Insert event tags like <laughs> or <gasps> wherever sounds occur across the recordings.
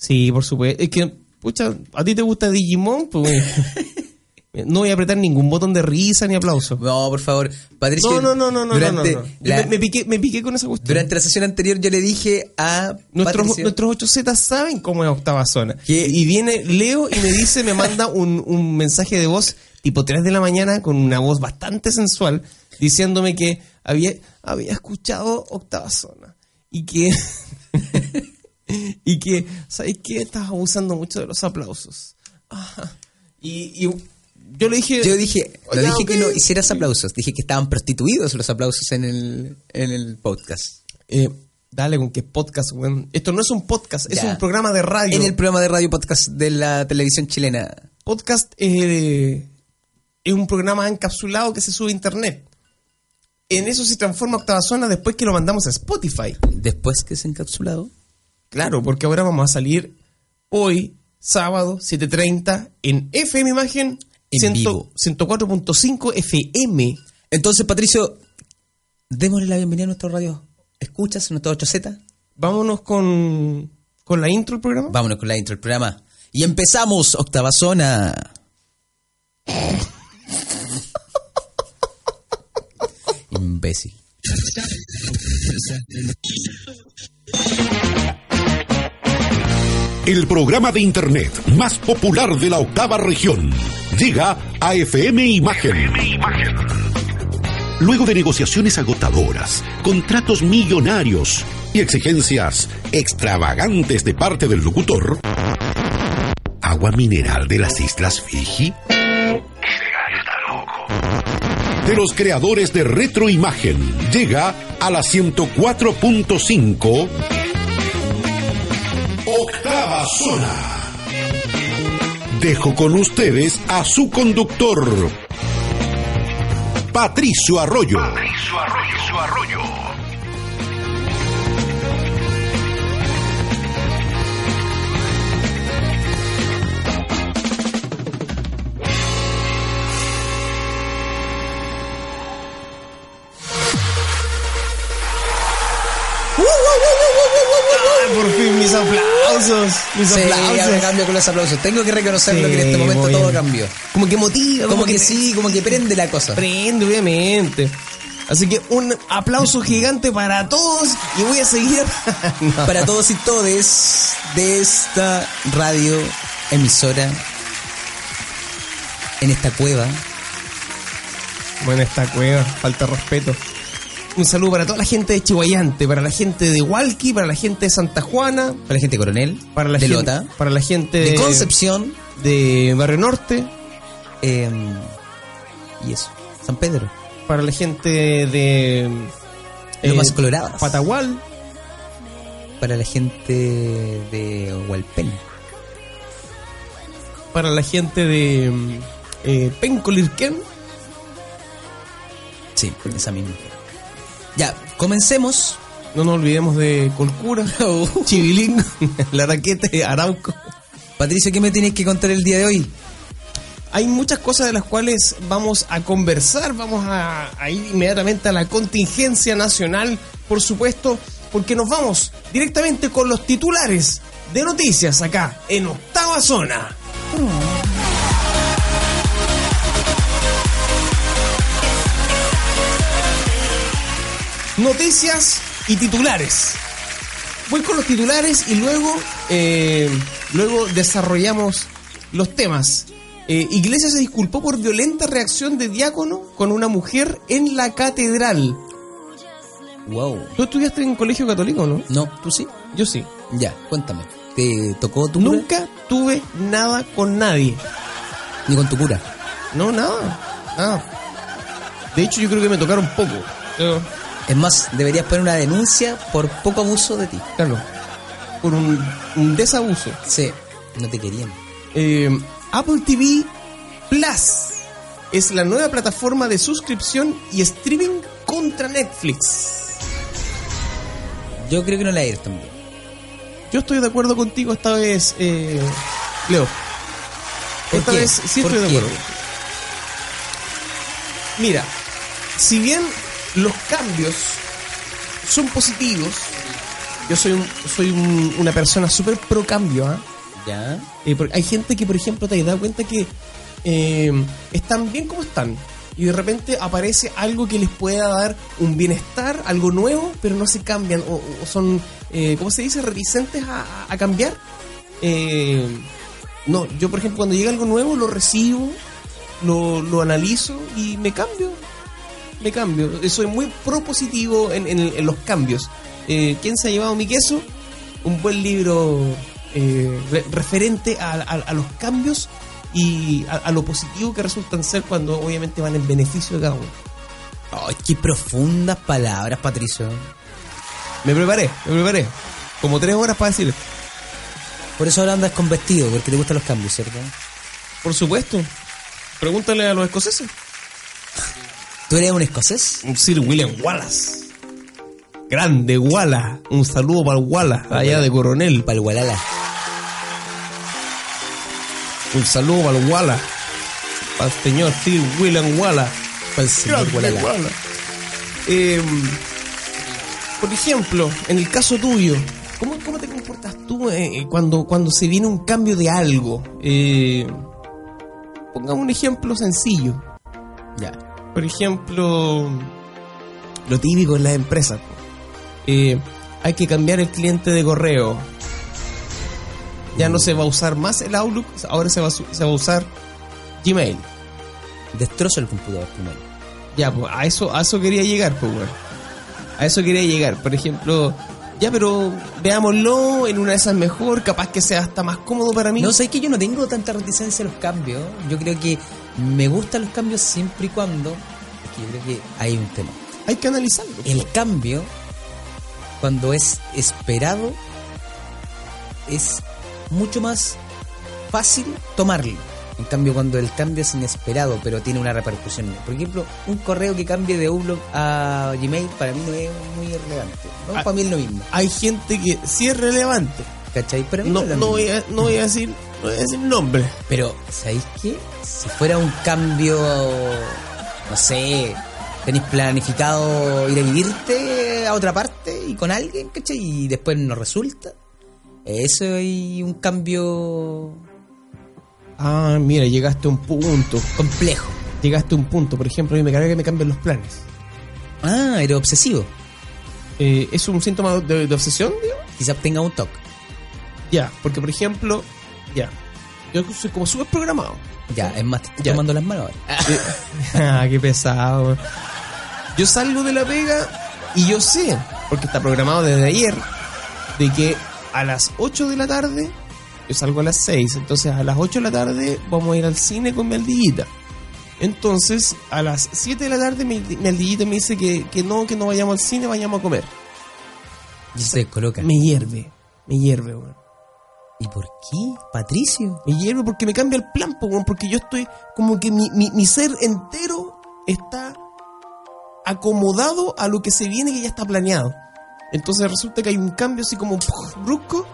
Sí, por supuesto. Es que, pucha, ¿a ti te gusta Digimon? Pues, <laughs> no voy a apretar ningún botón de risa ni aplauso. No, por favor. Patricio. No, no, no, no, no, no, no. la- Me, me piqué, me piqué con esa cuestión. Durante la sesión anterior yo le dije a Nuestros, Patricio nuestros 8Z saben cómo es octava zona. ¿Qué? Y viene Leo y me dice, me manda un, un mensaje de voz tipo 3 de la mañana con una voz bastante sensual diciéndome que había, había escuchado octava zona y que <laughs> <laughs> y que ¿sabes qué? Estás abusando mucho de los aplausos. Y, y yo le dije Yo dije, no dije que no hicieras aplausos, dije que estaban prostituidos los aplausos en el, en el podcast. eh, dale con que podcast. Esto no es un podcast, es un programa de radio. En el programa de radio podcast de la televisión chilena. podcast eh, es un programa encapsulado que se sube a internet. En eso se transforma Octava Zona después que lo mandamos a Spotify. Después que es encapsulado. Claro, porque ahora vamos a salir hoy, sábado, 7.30, en FM Imagen En 100 vivo. 104.5 FM. Entonces, Patricio, démosle la bienvenida a nuestro radio. ¿Escuchas nuestro 8Z? Vámonos con, con la intro del programa. Vámonos con la intro del programa. Y empezamos, octava zona. <laughs> Imbécil. El programa de Internet más popular de la octava región llega a FM Imagen. Luego de negociaciones agotadoras, contratos millonarios y exigencias extravagantes de parte del locutor, agua mineral de las Islas Fiji. De los creadores de Retroimagen llega a la 104.5 Octava Zona. Dejo con ustedes a su conductor, Patricio Arroyo. Ay, por fin, mis aplausos. Mis Sí, aplausos. cambio con los aplausos. Tengo que reconocerlo Sí, que en este momento todo cambió. Como que motiva. Como que sí, como que prende la cosa. Prende, obviamente. Así que un aplauso <laughs> gigante para todos y voy a seguir. <laughs> No. Para todos y todes de esta radio emisora en esta cueva. Bueno, esta cueva, falta respeto. Un saludo para toda la gente de Chihuayante, para la gente de Hualqui, para la gente de Santa Juana, Para la gente de Coronel, para la de gente, Lota, para la gente de Concepción de Barrio Norte, eh, y eso. San Pedro. para la gente de eh, Lomas Coloradas. Patagual, Para la gente de Hualpén. para la gente de eh, Pencolirquén. Sí, esa misma. Ya, comencemos. No nos olvidemos de Colcura, <laughs> Chivilingo, <laughs> La Raquete, Arauco. Patricio, ¿qué me tienes que contar el día de hoy? Hay muchas cosas de las cuales vamos a conversar, vamos a, a ir inmediatamente a la contingencia nacional, por supuesto, porque nos vamos directamente con los titulares de noticias acá en Octava Zona. Noticias y titulares. Voy con los titulares y luego, eh, luego desarrollamos los temas. Eh, Iglesia se disculpó por violenta reacción de diácono con una mujer en la catedral. Wow. Tú estudiaste en colegio católico, ¿no? No, ¿tú sí? Yo sí. Ya, cuéntame. ¿Te tocó tu cura? Nunca tuve nada con nadie. Ni con tu cura. No, nada. Nada. De hecho, yo creo que me tocaron poco. Pero, Es más, deberías poner una denuncia por poco abuso de ti. claro. Por un, un desabuso. Sí, no te querían. Eh, Apple TV Plus es la nueva plataforma de suscripción y streaming contra Netflix. Yo creo que no la eres también. Yo estoy de acuerdo contigo esta vez, eh, Leo. ¿Por Esta qué? vez sí ¿Por estoy de acuerdo. Mira, si bien los cambios son positivos, yo soy un- soy un- una persona súper pro cambio, ¿ah? Ya. Eh, porque hay gente que, por ejemplo, te has dado cuenta que eh, están bien como están. Y de repente aparece algo que les pueda dar un bienestar, algo nuevo, pero no se cambian o, o son, eh, ¿cómo se dice?, reticentes a, a- a cambiar. Eh, no, yo, por ejemplo, cuando llega algo nuevo, lo recibo, lo, lo analizo y me cambio. Me cambio. Soy muy propositivo en, en, en los cambios. Eh, ¿Quién se ha llevado mi queso? Un buen libro eh, re- referente a, a- a los cambios y a, a lo positivo que resultan ser cuando obviamente van en beneficio de cada uno. Ay, qué profundas palabras, Patricio. Me preparé, me preparé. Como tres horas para decirle. Por eso ahora andas con vestido, porque te gustan los cambios, ¿cierto? Por supuesto. Pregúntale a los escoceses. ¿Tú eres un escocés? Un Sir William Wallace. Grande Wallace. Un saludo para el Wallace, allá de Coronel. Para el Gualala. Un saludo para el Wallace. Para el señor Sir William Wallace. Para el señor Grande. Wallace. Eh, por ejemplo, en el caso tuyo, ¿cómo, cómo te comportas tú eh, cuando, cuando se viene un cambio de algo? Eh, pongamos un ejemplo sencillo. Ya. Por ejemplo, lo típico en las empresas. Eh, hay que cambiar el cliente de correo. Ya no se va a usar más el Outlook, ahora se va se va a usar Gmail. Destrozo el computador primero. Ya, pues a eso, a eso quería llegar, pues. A eso quería llegar. Por ejemplo, ya, pero veámoslo, en una de esas mejor, capaz que sea hasta más cómodo para mí. No, sé que yo no tengo tanta reticencia a los cambios. Yo creo que me gustan los cambios siempre y cuando. Yo creo que hay un tema. Hay que analizarlo. El cambio, cuando es esperado, es mucho más fácil tomarlo. En cambio, cuando el cambio es inesperado, pero tiene una repercusión. Por ejemplo, un correo que cambie de Outlook a Gmail para mí no es muy relevante. ¿no? Ah. para mí es lo mismo. Hay gente que sí es relevante. ¿Cachai? Pero No, no, mismo. voy a, no voy a decir, no voy a decir nombre. Pero, ¿sabéis qué? Si fuera un cambio, no sé, tenéis planificado ir a vivirte a otra parte y con alguien, ¿cachai? Y después no resulta. Eso es un cambio Ah, mira, llegaste a un punto. complejo. Llegaste a un punto. Por ejemplo, a mí me carga que me cambien los planes. Ah, eres obsesivo. Eh, ¿Es un síntoma de, de obsesión, digo? Quizás tenga un toque. Ya, porque por ejemplo, ya. Yo soy como súper programado. Ya, es más, te estoy Ya. tomando las manos ahora. <laughs> ah, qué pesado. Yo salgo de la pega y yo sé, porque está programado desde ayer, de que a las 8 de la tarde, yo salgo a las 6, entonces a las 8 de la tarde vamos a ir al cine con mi aldillita. Entonces, a las 7 de la tarde aldillita me dice que, que no, que no vayamos al cine, vayamos a comer. Y se coloca. Me hierve, me hierve, weón. ¿Y por qué? Patricio. Me hierve porque me cambia el plan, weón, porque yo estoy como que mi, mi, mi ser entero está acomodado a lo que se viene que ya está planeado. Entonces resulta que hay un cambio así como brusco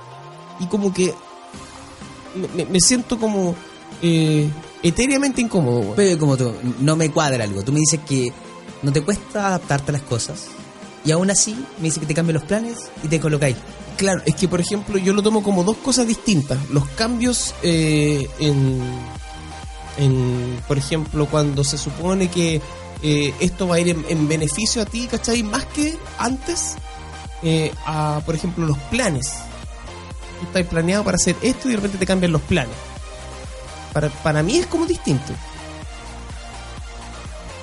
y como que me, me- siento como eh, etéreamente incómodo. Pero como tú, no me cuadra algo. Tú me dices que no te cuesta adaptarte a las cosas. Y aún así me dices que te cambian los planes y te colocáis. Claro, es que por ejemplo yo lo tomo como dos cosas distintas. Los cambios eh, en, en, por ejemplo, cuando se supone que eh, esto va a ir en, en beneficio a ti, ¿cachai? Más que antes, eh, a, por ejemplo, los planes. Tú estás planeado para hacer esto y de repente te cambian los planes. Para, para mí es como distinto.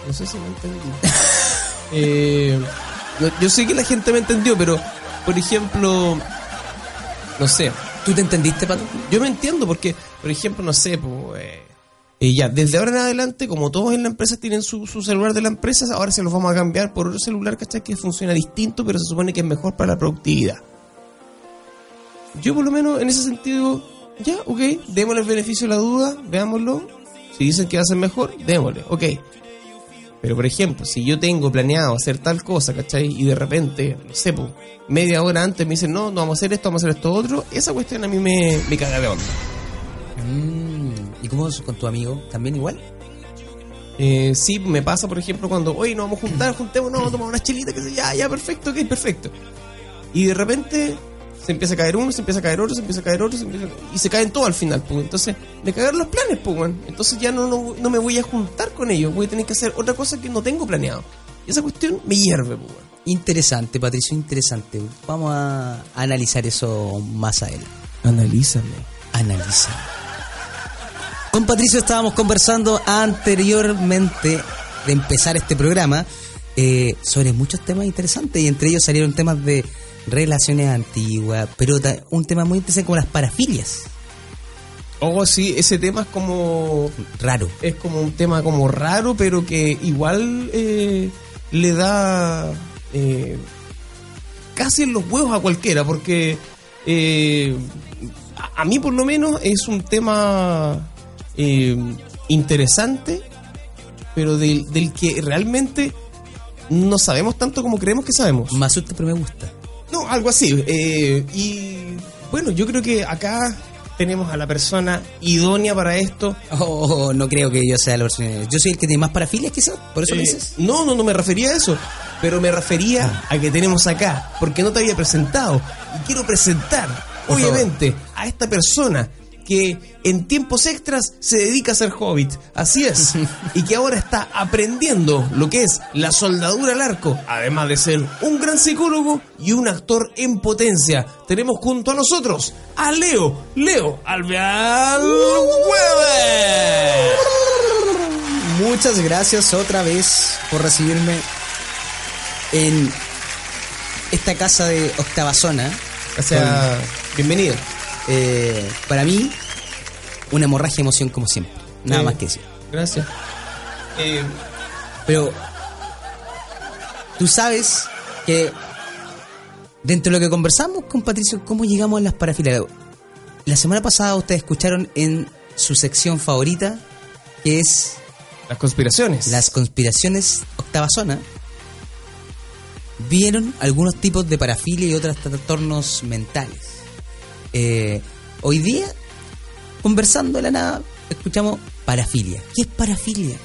No sé si me entendí. <laughs> Eh, yo, yo sé que la gente me entendió, pero, por ejemplo, no sé, ¿Tú te entendiste, Pato? yo me entiendo porque, por ejemplo, no sé, pues, eh, eh, ya, desde ahora en adelante, como todos en la empresa tienen su, su celular de la empresa, ahora se los vamos a cambiar por otro celular, ¿cachai? Que funciona distinto, pero se supone que es mejor para la productividad. Yo por lo menos en ese sentido, ya, ok, démosle el beneficio de la duda, veámoslo. Si dicen que va a ser mejor, démosle, ok. Pero por ejemplo, si yo tengo planeado hacer tal cosa, ¿cachai? Y de repente, no sé, pues, media hora antes me dicen, no, no vamos a hacer esto, vamos a hacer esto otro, esa cuestión a mí me, me caga de onda. Mm, ¿Y cómo es con tu amigo? ¿También igual? Eh, sí, me pasa, por ejemplo, cuando, oye, nos vamos a juntar, juntémonos, vamos a tomar una chelita, que sé, ya, ya, perfecto, ok, perfecto. Y de repente se empieza a caer uno, se empieza a caer otro, se empieza a caer otro, se empieza a- y se caen todos al final, pues. Entonces, me cagaron los planes, pues. Entonces ya no, no, no me voy a juntar con ellos, voy a tener que hacer otra cosa que no tengo planeado. Y esa cuestión me hierve, pues. Interesante, Patricio, interesante. Vamos a analizar eso más adelante. Analízame. Analiza. Con Patricio estábamos conversando anteriormente de empezar este programa eh, sobre muchos temas interesantes y entre ellos salieron temas de relaciones antiguas, pero un tema muy interesante como las parafilias. Oh, sí, ese tema es como Raro. es como un tema como raro, pero que igual eh, le da eh, casi en los huevos a cualquiera, porque eh, a, mí por lo menos es un tema eh, interesante, pero del, del que realmente no sabemos tanto como creemos que sabemos. Asusta, pero me gusta. No, algo así. eh, y bueno, yo creo que acá tenemos a la persona idónea para esto. Oh, no creo que yo sea la persona. Yo soy el que tiene más parafilias, quizás. Por eso me Eh, dices. no, no, no me refería a eso. Pero me refería a que tenemos acá, porque no te había presentado. Y quiero presentar, Por favor. obviamente, a esta persona que en tiempos extras se dedica a ser hobbit. Así es. <laughs> y que ahora está aprendiendo lo que es la soldadura al arco. Además de ser un gran psicólogo y un actor en potencia. Tenemos junto a nosotros a Leo, Leo Alvear Weber. Muchas gracias otra vez por recibirme en esta casa de octava zona. O sea, bienvenido. Eh, para mí, una hemorragia de emoción como siempre. Nada Eh, más que decir. Gracias. Eh, Pero tú sabes que dentro de lo que conversamos con Patricio, ¿cómo llegamos a las parafilias? La semana pasada ustedes escucharon en su sección favorita, que es las conspiraciones. las conspiraciones octava zona, vieron algunos tipos de parafilia y otros trastornos mentales. Eh, hoy día, conversando de la nada, escuchamos parafilia. ¿Qué es parafilia?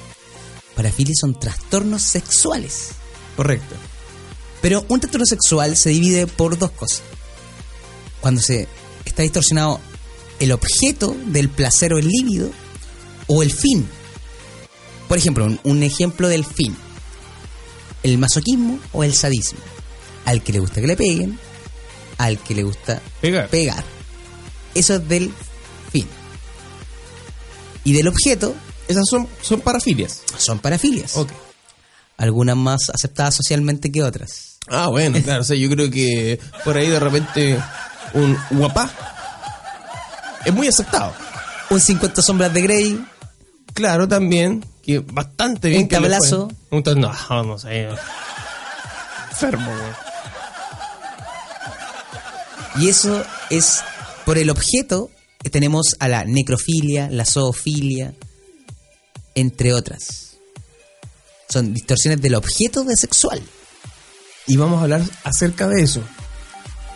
Parafilia son trastornos sexuales. Correcto. Pero un trastorno sexual se divide por dos cosas. Cuando se está distorsionado el objeto del placer o el líbido o el fin. Por ejemplo, un, un ejemplo del fin. El masoquismo o el sadismo. Al que le gusta que le peguen, al que le gusta Pegar. pegar. Eso es del fin. Y del objeto Esas son, son parafilias. son parafilias. Ok. Algunas más aceptadas socialmente que otras. Ah, bueno, <laughs> claro. O sea, yo creo que por ahí de repente un guapá es muy aceptado. Un 50 sombras de Grey, Claro, también. Que bastante bien. Un que tablazo. Un tab- No, no sé. Enfermo, güey. Y eso es por el objeto que tenemos a la necrofilia, la zoofilia, entre otras. Son distorsiones del objeto de sexual. Y vamos a hablar acerca de eso.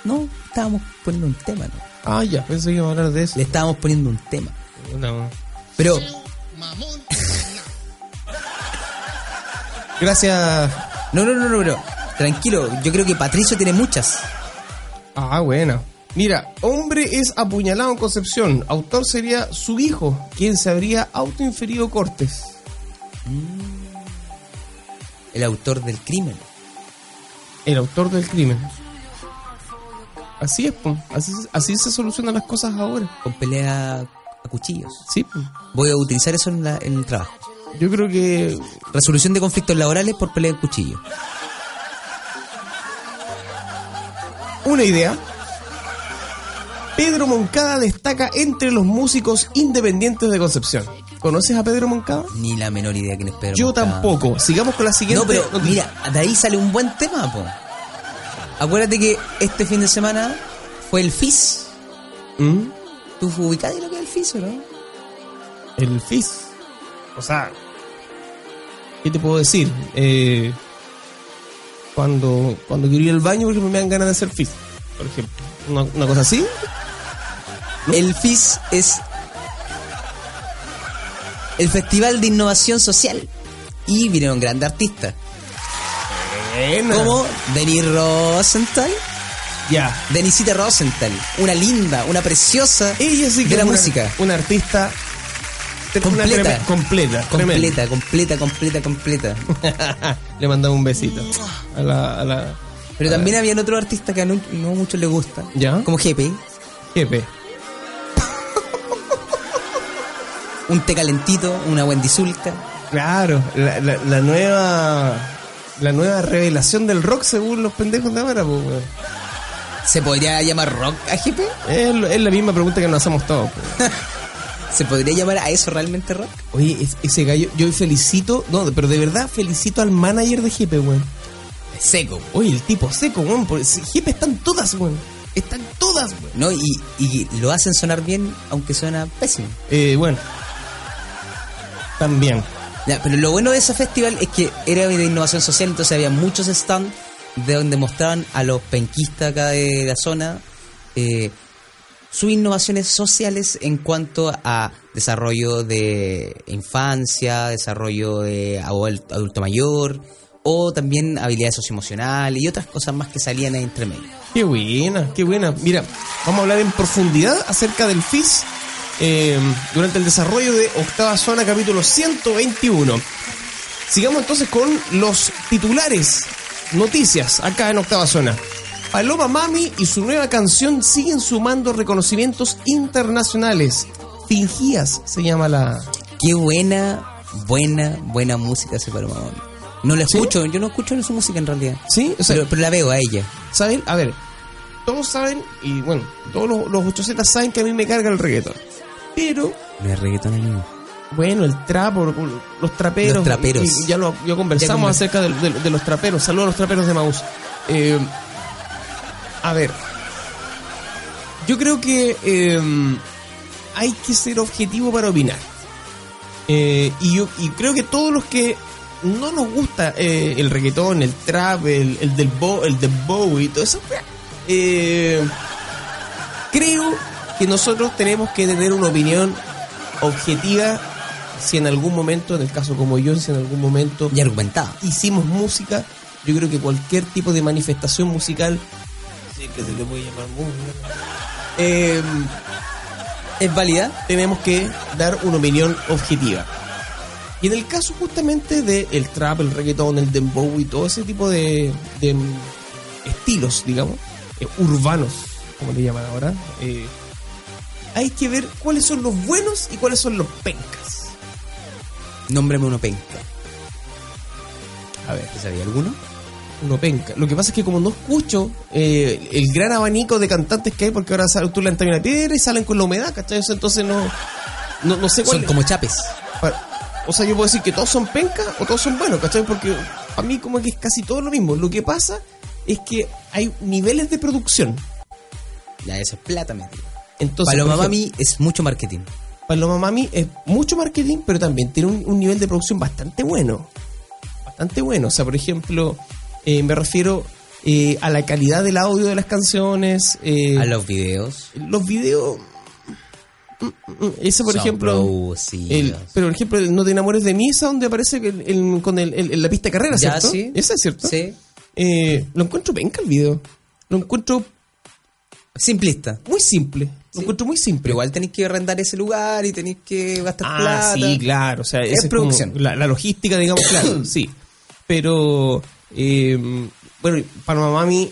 No, estábamos poniendo un tema, ¿no? Ah, ya, pensé que íbamos a hablar de eso. Le estábamos poniendo un tema. No. Pero <laughs> Gracias. No, no, no, no, pero tranquilo, yo creo que Patricio tiene muchas. Ah, bueno. Mira, hombre es apuñalado en Concepción. Autor sería su hijo, quien se habría autoinferido cortes. El autor del crimen. El autor del crimen. Así es, po. Así, así se solucionan las cosas ahora. Con pelea a cuchillos. Sí, po. Voy a utilizar eso en, la- en el trabajo. yo creo que Resolución de conflictos laborales por pelea de cuchillo. una idea. Pedro Moncada destaca entre los músicos independientes de Concepción. ¿Conoces a Pedro Moncada? Ni la menor idea quién es Pedro Yo Moncada. tampoco. Sigamos con la siguiente. No, pero noticia. mira, de ahí sale un buen tema, po. Acuérdate que este fin de semana fue el FIS. ¿Mm? ¿Tú ubicás lo que es el FIS o no? El FIS. O sea, ¿qué te puedo decir? Eh, cuando, cuando quiero ir al baño, porque me dan ganas de hacer FIS, por ejemplo. Una, una cosa así. El FIS es el Festival de Innovación Social. Y vinieron grandes artistas. Buena. Como Denis Rosenthal, Ya. Denisita Rosenthal, una linda, una preciosa Ella sí que de la una, música. Una artista Completa. treme- completa. Completa, completa, completa. <laughs> Le mandamos un besito a la, a la Pero también habían otros artistas que a no, no mucho les gusta. ¿Ya? Como GP, jefe. Un té calentito, una Wendy Zulka. Claro, la, la, la nueva la nueva revelación del rock según los pendejos de ahora, pues, weón. ¿Se podría llamar rock a GP? es, la misma pregunta que nos hacemos todos. pues. <laughs> ¿Se podría llamar a eso realmente rock? Oye, es- ese gallo, yo felicito, no, pero de verdad felicito al manager de Jepe, weón. Seco. Oye, el tipo seco, weón, Jepe están todas, weón. Están todas, weón. ¿No? Y, y lo hacen sonar bien, aunque suena pésimo. Eh, bueno. También. Ya, pero lo bueno de ese festival es que era de innovación social, entonces había muchos stands de donde mostraban a los penquistas acá de la zona eh, sus innovaciones sociales en cuanto a desarrollo de infancia, desarrollo de adul- adulto mayor o también habilidades socioemocionales y otras cosas más que salían ahí entre medio. Qué buena, qué buena. Mira, vamos a hablar en profundidad acerca del FIS eh, durante el desarrollo de Octava Zona, capítulo 121. Sigamos entonces con los titulares, noticias acá en Octava Zona. Paloma Mami y su nueva canción siguen sumando reconocimientos internacionales. Fingías se llama la... Qué buena, buena, buena música hace Paloma Mami. No la ¿Sí? escucho, yo no escucho su música en realidad. ¿Sí? O sea, pero, pero la veo a ella. ¿Saben? A ver, todos saben, y bueno, todos los, los 800 saben que a mí me carga el reggaetón. Pero, No es reggaetón amigo. bueno, el trapo, los traperos. Los traperos. y ya lo ya conversamos Ya acerca de, de- de los traperos. Saludos a los traperos de Maús. Eh, a ver, yo creo que eh, hay que ser objetivo para opinar. Eh, y yo y creo que todos los que no nos gusta eh, el reggaetón, el trap, el, el del bo, el del Bowie y todo eso, eh, creo que nosotros tenemos que tener una opinión objetiva si en algún momento, en el caso como yo, si en algún momento Y argumentada. hicimos música, yo creo que cualquier tipo de manifestación musical, sí que se le puede llamar música, eh, ¿Es válida? tenemos que dar una opinión objetiva. Y en el caso justamente del el trap, el reggaetón, el dembow y todo ese tipo de, de, estilos, digamos, eh, urbanos, como le llaman ahora, eh, hay que ver cuáles son los buenos y cuáles son los pencas. Nómbrame uno penca. A ver, ¿Te sabía alguno? uno penca. Lo que pasa es que como no escucho eh, el gran abanico de cantantes que hay, porque ahora sale, tú le entras una piedra y salen con la humedad, ¿cachai? Entonces no, no, no sé cuál Son como chapes. O sea, yo puedo decir que todos son pencas o todos son buenos, ¿cachai? Porque a mí como que es casi todo lo mismo. Lo que pasa es que hay niveles de producción. Ya, eso es plata, me digo. Entonces, Paloma ejemplo, Mami es mucho marketing. Paloma Mami es mucho marketing, pero también tiene un, un nivel de producción bastante bueno. Bastante bueno. O sea, por ejemplo, eh, me refiero eh, a la calidad del audio de las canciones. eh, A los videos. los videos... mm, mm, mm, Ese, por son ejemplo... El, pero, por ejemplo, el No te enamores de mí, esa donde aparece el- el- con la pista de carrera, Ya, ¿cierto? sí. Esa es cierto. Sí. Eh, lo encuentro penca el video. Lo encuentro Simplista. muy simple. Lo Sí. encuentro muy simple. Igual tenéis que arrendar ese lugar y tenéis que gastar ah, plata. sí, claro. O sea, Es como producción. la, la logística, digamos, claro, <coughs> sí. Pero, eh, bueno, Paloma Mami,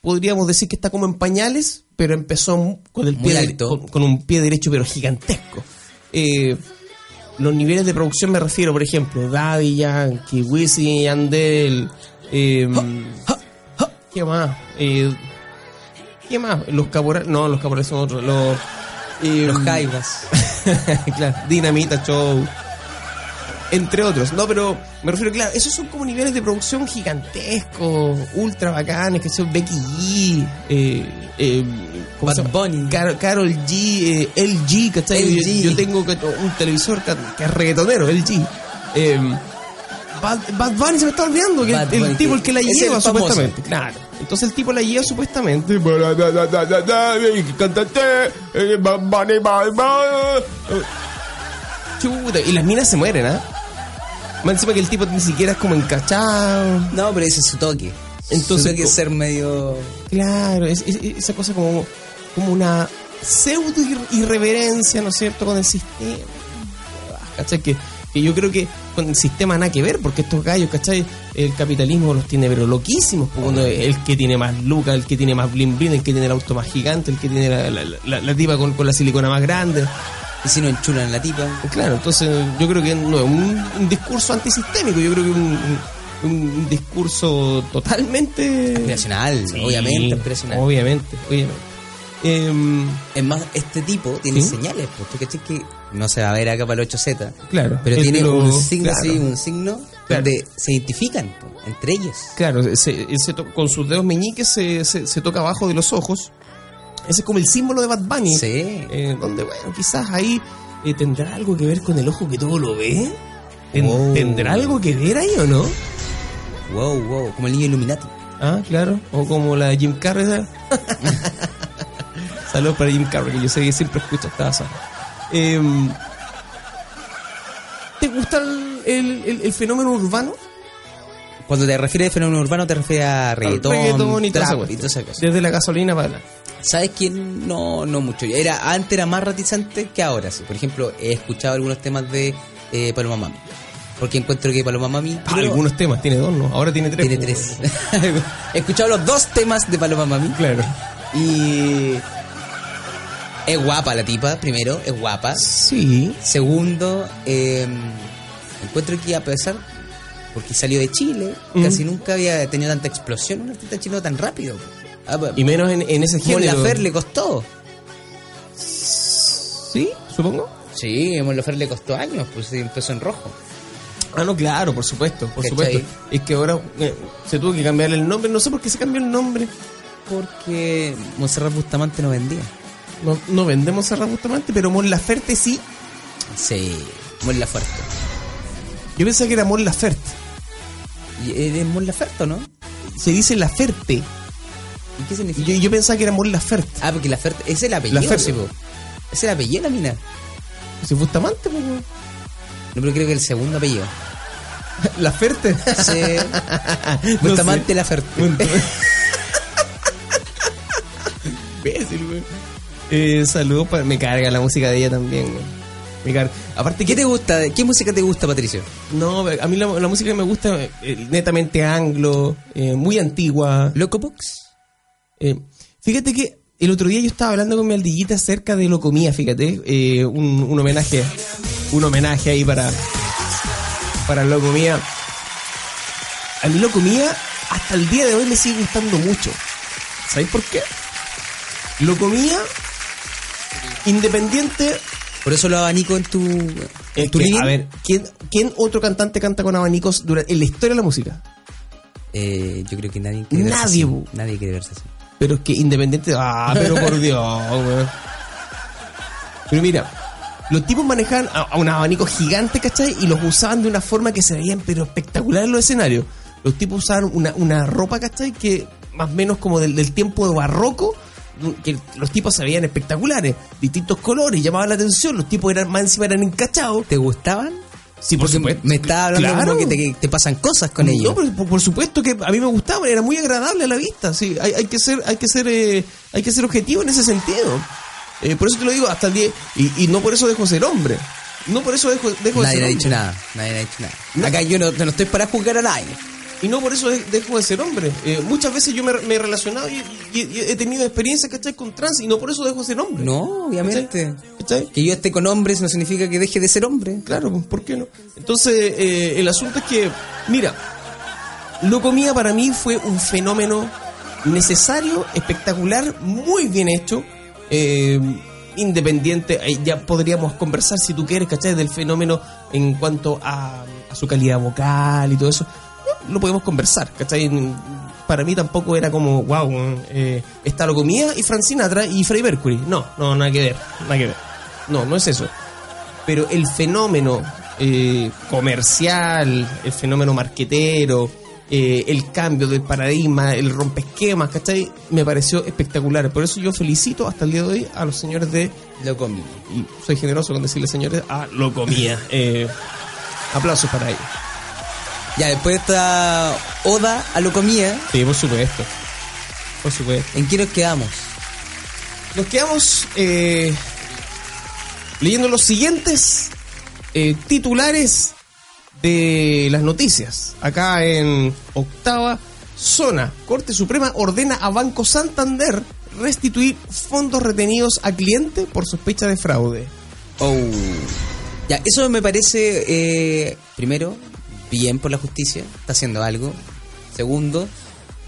podríamos decir que está como en pañales, pero empezó con el pie de- con, con un pie derecho, pero gigantesco. Eh, los niveles de producción me refiero, por ejemplo, Daddy Yankee, Wisin y Yandel, eh, <gasps> ¿qué más? Eh, ¿Qué más? Los caporales, no, los caporales son otros, los... eh, Los jaivas. <laughs> claro, Dinamita Show. Entre otros. No, pero me refiero, claro, esos son como niveles de producción gigantescos, ultra bacanes, que son Becky G, eh, eh. Bunny. Car- Carol G, eh, LG, ¿cachai? LG. Yo, yo tengo un televisor que, que es reggaetonero, LG. Eh, Bad, Bad Bunny se me está olvidando, que Bad el, tipo el que la es el lleva famoso. supuestamente. Claro. Entonces el tipo la lleva supuestamente. Eh. Chuta, y las minas se mueren, ¿ah? Más encima que el tipo ni siquiera es como encachado. No, pero ese es su toque. Entonces, Tuve que co- ser medio. Claro, es, es- esa cosa como, como una pseudo ir- irreverencia, ¿no es cierto?, con el sistema. ¿Cachai? Que, que yo creo que con el sistema nada que ver, porque estos gallos, ¿cachai? El capitalismo los tiene pero loquísimos, porque uno- el que tiene más lucas, el que tiene más blin blin, el que tiene el auto más gigante, el que tiene la, la, la- la tipa con, con la silicona más grande. Y si no enchulan la tipa. Claro, entonces yo creo que no es un, un discurso antisistémico, yo creo que un, un, un discurso totalmente... Aspiracional, Sí, obviamente, aspiracional. Obviamente, obviamente. Em, Es más, este tipo tiene Sí. señales, pues tú cachai que no se va a ver acá para el 8Z. claro. Pero el tiene lo- un signo claro, así, un signo Claro. donde se identifican po, entre ellos. Claro, se- se to- con sus dedos meñiques se, se, se toca abajo de los ojos. Ese es como el símbolo de Bad Bunny. Sí. Eh, donde, bueno, quizás ahí eh, tendrá algo que ver con el ojo que todo lo ve. Ten- Wow. ¿Tendrá algo que ver ahí o no? Wow, wow, como el niño Illuminati. Ah, claro. O como la Jim Carrey. <laughs> Saludos para Jim Carrey, que yo sé que siempre escucha esta sala. Em, ¿Te gusta el, el- el- el fenómeno urbano? Cuando te refieres a fenómeno urbano, te refieres a reggaetón, Reggaetón y trap y toda esa cosa. Desde la gasolina para adelante. ¿Sabes quién? No, no mucho. Era, antes era más ratizante que ahora. Sí. Por ejemplo, he escuchado algunos temas de eh, Paloma Mami. Porque encuentro que Paloma Mami Ah, algunos temas, tiene dos, ¿no? Ahora tiene tres. tiene tres. <laughs> he escuchado los dos temas de Paloma Mami. Claro. Y es guapa la tipa, primero, es guapa. Sí. Segundo, eh, encuentro que a pesar, porque salió de Chile, Mm. casi nunca había tenido tanta explosión un artista chileno tan rápido. Ah, Y menos en, en ese Mon género. Laferte le costó. Sí, supongo. Sí, Mon Laferte le costó años, pues empezó en rojo. Ah, no, claro, por supuesto, por ¿Cachai? supuesto. Es que ahora eh, se tuvo que cambiar el nombre. No sé por qué se cambió el nombre. Porque Monserrat Bustamante no vendía. No, no vendemos a Bustamante, pero Mon Laferte sí. Sí, Mon Laferte. Yo pensaba que era Mon Laferte. ¿Y ¿Eres Mon Laferte no? Se dice Laferte. ¿Y qué significa? yo, yo pensaba que era Mon Laferte. Ah, porque Laferte, ese es el apellido, Laferte. sí, po. Es el apellido la mina. Si Bustamante, pues. No, pero creo que el segundo apellido. <laughs> Laferte. Sí. <laughs> No Bustamante sé. Laferte. <laughs> Imbécil, güey. Eh, saludos para. Me carga la música de ella también, güey. Me carga. Aparte, ¿Qué te gusta? ¿Qué música te gusta, Patricio? No, a mí la, la música que me gusta eh, netamente anglo, eh, muy antigua. ¿Locobox? Eh, fíjate que el otro día yo estaba hablando con mi aldillita acerca de Locomía, fíjate, eh, un, un homenaje, un homenaje ahí para para Locomía. A mí Locomía hasta el día de hoy me sigue gustando mucho. ¿Sabéis por qué? Locomía independiente Por eso lo abanico en tu, en tu que, living. a ver, ¿quién, ¿quién otro cantante canta con abanicos durante, en la historia de la música? Eh, yo creo que nadie quiere verse Nadie, así. Nadie quiere verse así. Pero es que independiente. Ah, pero por <laughs> Dios, weón. Pero mira, los tipos manejaban a, a un abanico gigante, ¿cachai? Y los usaban de una forma que se veían, pero espectacular en los escenarios. Los tipos usaban una, una ropa, ¿cachai? Que más o menos como del, del tiempo de barroco. Que los tipos se veían espectaculares, distintos colores, llamaban la atención. Los tipos eran más encima eran encachados. ¿Te gustaban? Sí, por Porque supuesto. me estaba hablando Claro. como que te, que te pasan cosas con ellos. No, por, por supuesto que a mí me gustaba, era muy agradable a la vista. Sí, hay, hay que ser, hay que ser, eh, hay que ser objetivo en ese sentido. Eh, por eso te lo digo hasta el día y, y no por eso dejo de ser hombre. No por eso dejo, dejo de Nadie ser ha hombre. dicho nada. Nadie ha dicho nada. No. Acá yo no, no estoy para juzgar a nadie. Y no por eso de- dejo de ser hombre. Eh, muchas veces yo me, me he relacionado y, y- y he tenido experiencias, ¿cachai? Con trans y no por eso dejo de ser hombre. No, obviamente. ¿Cachai? Que yo esté con hombres no significa que deje de ser hombre. Claro, pues, ¿por qué no? Entonces, eh, el asunto es que, mira, Locomía para mí fue un fenómeno necesario, espectacular, muy bien hecho, eh, independiente. eh, ya podríamos conversar, si tú quieres, ¿cachai? Del fenómeno en cuanto a, a su calidad vocal y todo eso. Lo podemos conversar, ¿cachai? Para mí tampoco era como, wow, eh, está Locomía y Frank Sinatra y Freddie Mercury. No, no, nada que ver, nada que ver. No, no es eso pero el fenómeno eh, comercial, el fenómeno marquetero, eh, el cambio del paradigma, el rompesquemas, ¿cachai? Me pareció espectacular. Por eso yo felicito hasta el día de hoy a los señores de, Lo y soy generoso con decirle señores, a Lo Comía. <laughs> Eh, aplausos para ellos. Ya, después de esta oda a lo comía, Sí, por supuesto. Por supuesto. ¿en qué nos quedamos? Nos quedamos eh, leyendo los siguientes eh, titulares de las noticias. Acá en octava zona, Corte Suprema ordena a Banco Santander restituir fondos retenidos a cliente por sospecha de fraude. Oh. Ya, eso me parece, eh, primero, bien por la justicia, está haciendo algo. Segundo,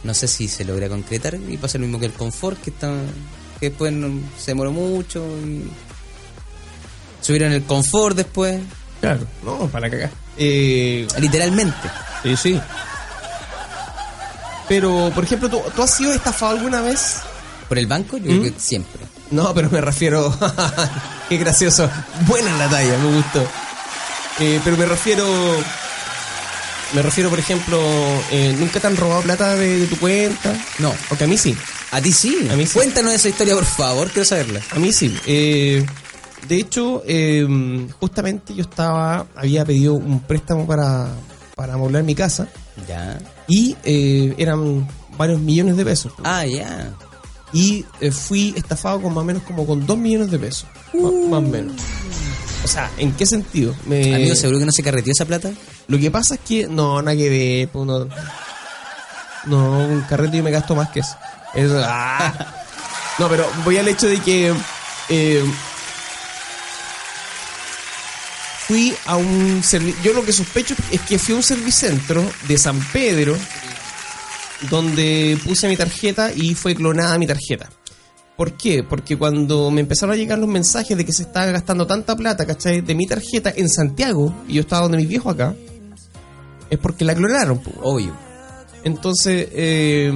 no sé si se logra concretar y pasa lo mismo que el confort, que, está, que después no- se demoró mucho y subieron el confort después, Claro, no, para cagar. Eh, literalmente. sí, sí. Pero, por ejemplo, ¿tú, tú has sido estafado alguna vez? Por el banco, yo ¿Mm? creo que siempre. No, pero me refiero. <laughs> Qué gracioso. Buena la talla, me gustó. Eh, pero me refiero. Me refiero, por ejemplo, eh, ¿nunca te han robado plata de, de tu cuenta? No. Porque a mí sí. A ti sí. A mí sí. Cuéntanos esa historia, por favor, quiero saberla. A mí sí. Eh, de hecho, eh, justamente yo estaba. Había pedido un préstamo para, para amoblar mi casa. Ya. Y eh, eran varios millones de pesos. Ah, ya. Y eh, fui estafado con más o menos como con dos millones de pesos. Más o menos. O sea, ¿en qué sentido? Me... Amigo, ¿seguro que no se carreteó esa plata? Lo que pasa es que, no, nada que ver, pues, no, no, un carrete yo me gasto más que eso. Eso, ah. No, pero voy al hecho de que eh, fui a un servicio, yo lo que sospecho es que fui a un servicentro de San Pedro donde puse mi tarjeta y fue clonada mi tarjeta. ¿Por qué? Porque cuando me empezaron a llegar los mensajes de que se estaba gastando tanta plata, ¿cachai? De mi tarjeta en Santiago, y yo estaba donde mis viejos acá, es porque la clonaron. Obvio. Entonces eh,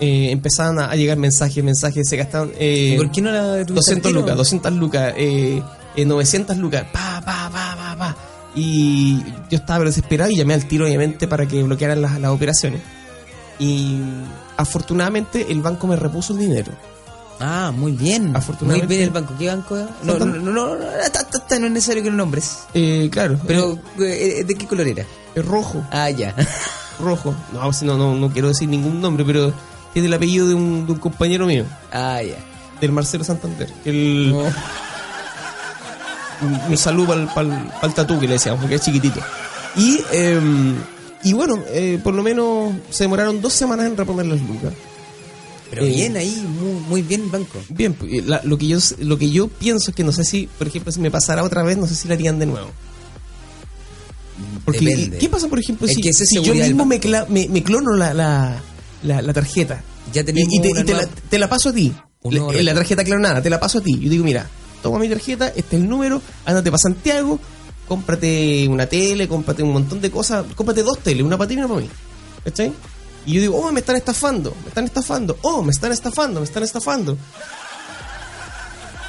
eh, empezaban a, llegar mensajes, mensajes, se gastaban eh, ¿Y por qué no la detuviste 200 al tiro? lucas, 200 lucas, eh, eh, 900 lucas, pa, pa, pa, pa, pa. Y yo estaba desesperado y llamé al tiro, obviamente, para que bloquearan las, las operaciones. Y afortunadamente el banco me repuso el dinero. Ah, muy bien. Muy bien el banco. ¿Qué banco es? No, no, no, no, no, no, ta, ta, no es necesario que lo nombres. Eh, claro, Pero, eh, ¿de qué color era? Es rojo, Ah, ya. <laughs> rojo. No, si no, no, no quiero decir ningún nombre, pero tiene el apellido de un, de un compañero mío, Ah, ya. del Marcelo Santander. El, No. un, un saludo para el tatú que le decíamos, porque es chiquitito. Y, eh, y bueno, eh, por lo menos se demoraron dos semanas en reponer las lucas. Pero Eh, bien ahí, muy, muy bien el banco. Bien, pues, la- lo, que yo, lo que yo pienso es que no sé si, por ejemplo, si me pasara otra vez, no sé si la harían de nuevo. Porque, Depende. ¿qué pasa, por ejemplo, si, yo mismo me, clono la, la, la, la tarjeta? Ya Y, y te, y te la, nueva- te la paso a ti. La, récord. tarjeta clonada, te la paso a ti. Yo digo, mira, toma mi tarjeta, este es el número, ándate para Santiago, cómprate una tele, cómprate un montón de cosas, cómprate dos teles, una para ti y una para mí. ¿Cachai? Y yo digo, oh, me están estafando, me están estafando, oh, me están estafando, me están estafando.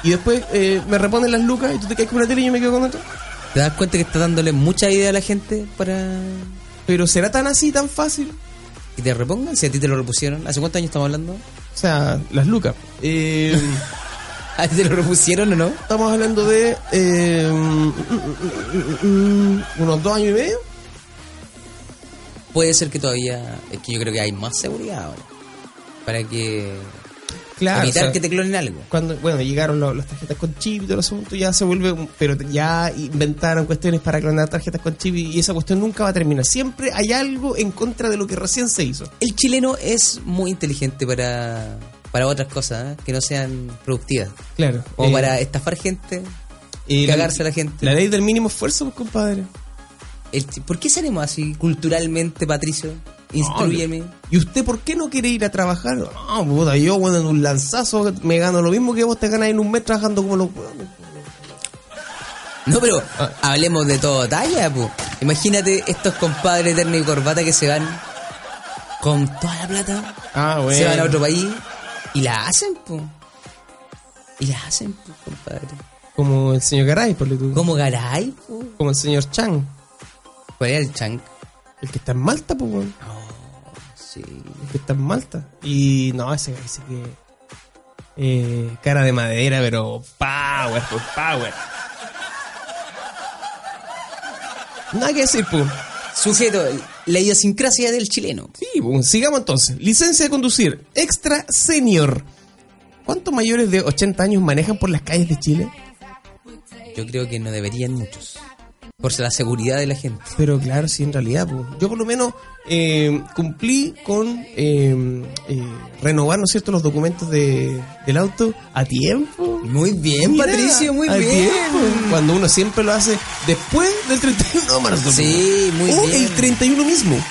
Y después eh, me reponen las lucas y tú te quedas con una tele y yo me quedo con otra. ¿Te das cuenta que está dándole mucha idea a la gente para Pero ¿será tan así, tan fácil? que te repongan? Si a ti te lo repusieron. ¿Hace cuántos años estamos hablando? O sea, las lucas. Eh, <laughs> ¿A ti te lo repusieron o no? estamos hablando de eh, unos dos años y medio. Puede ser que todavía. Es que yo creo que hay más seguridad ahora. Para que. Claro. evitar o sea, que te clonen algo. cuando bueno llegaron lo- las tarjetas con chip y todo el asunto ya se vuelve un- pero ya inventaron cuestiones para clonar tarjetas con chip y esa cuestión nunca va a terminar siempre hay algo en contra de lo que recién se hizo El chileno es muy inteligente para. Para otras cosas, ¿eh? que no sean productivas. claro Como Eh, para estafar gente, eh, cagarse a la gente. la ley del mínimo esfuerzo compadre El- ¿Por qué seremos así culturalmente, Patricio? Instruyeme. ¿Y usted por qué no quiere ir a trabajar? No, puta, yo, bueno, en un lanzazo me gano lo mismo que vos te ganas en un mes trabajando como los... No, pero hablemos de todo talla, pu. Imagínate estos compadres eterno y corbata que se van con toda la plata, Ah, se van a otro país y la hacen, pu. Y la hacen, pu, compadre. Como el señor Garay, por tú. ¿Cómo garay, pu? Como el señor Chang, ¿Cuál era el chank? el que está en Malta, pues, weón. Sí. Que está en Malta. Y no, ese que... Eh, cara de madera, pero power, pues, power. Nada que decir, pues. Sujeto, la idiosincrasia del chileno. Sí, pues, sigamos entonces. Licencia de conducir extra senior. ¿Cuántos mayores de 80 años manejan por las calles de Chile? Yo creo que no deberían muchos. Por la seguridad de la gente. Pero claro, sí, en realidad, pues, yo por lo menos eh, cumplí con eh, eh, renovar, ¿no es cierto?, los documentos de, del auto a tiempo. Muy bien, Mira, Patricio, muy bien. tiempo. Cuando uno siempre lo hace después del 31 de marzo. Sí, muy o bien. el 31 mismo.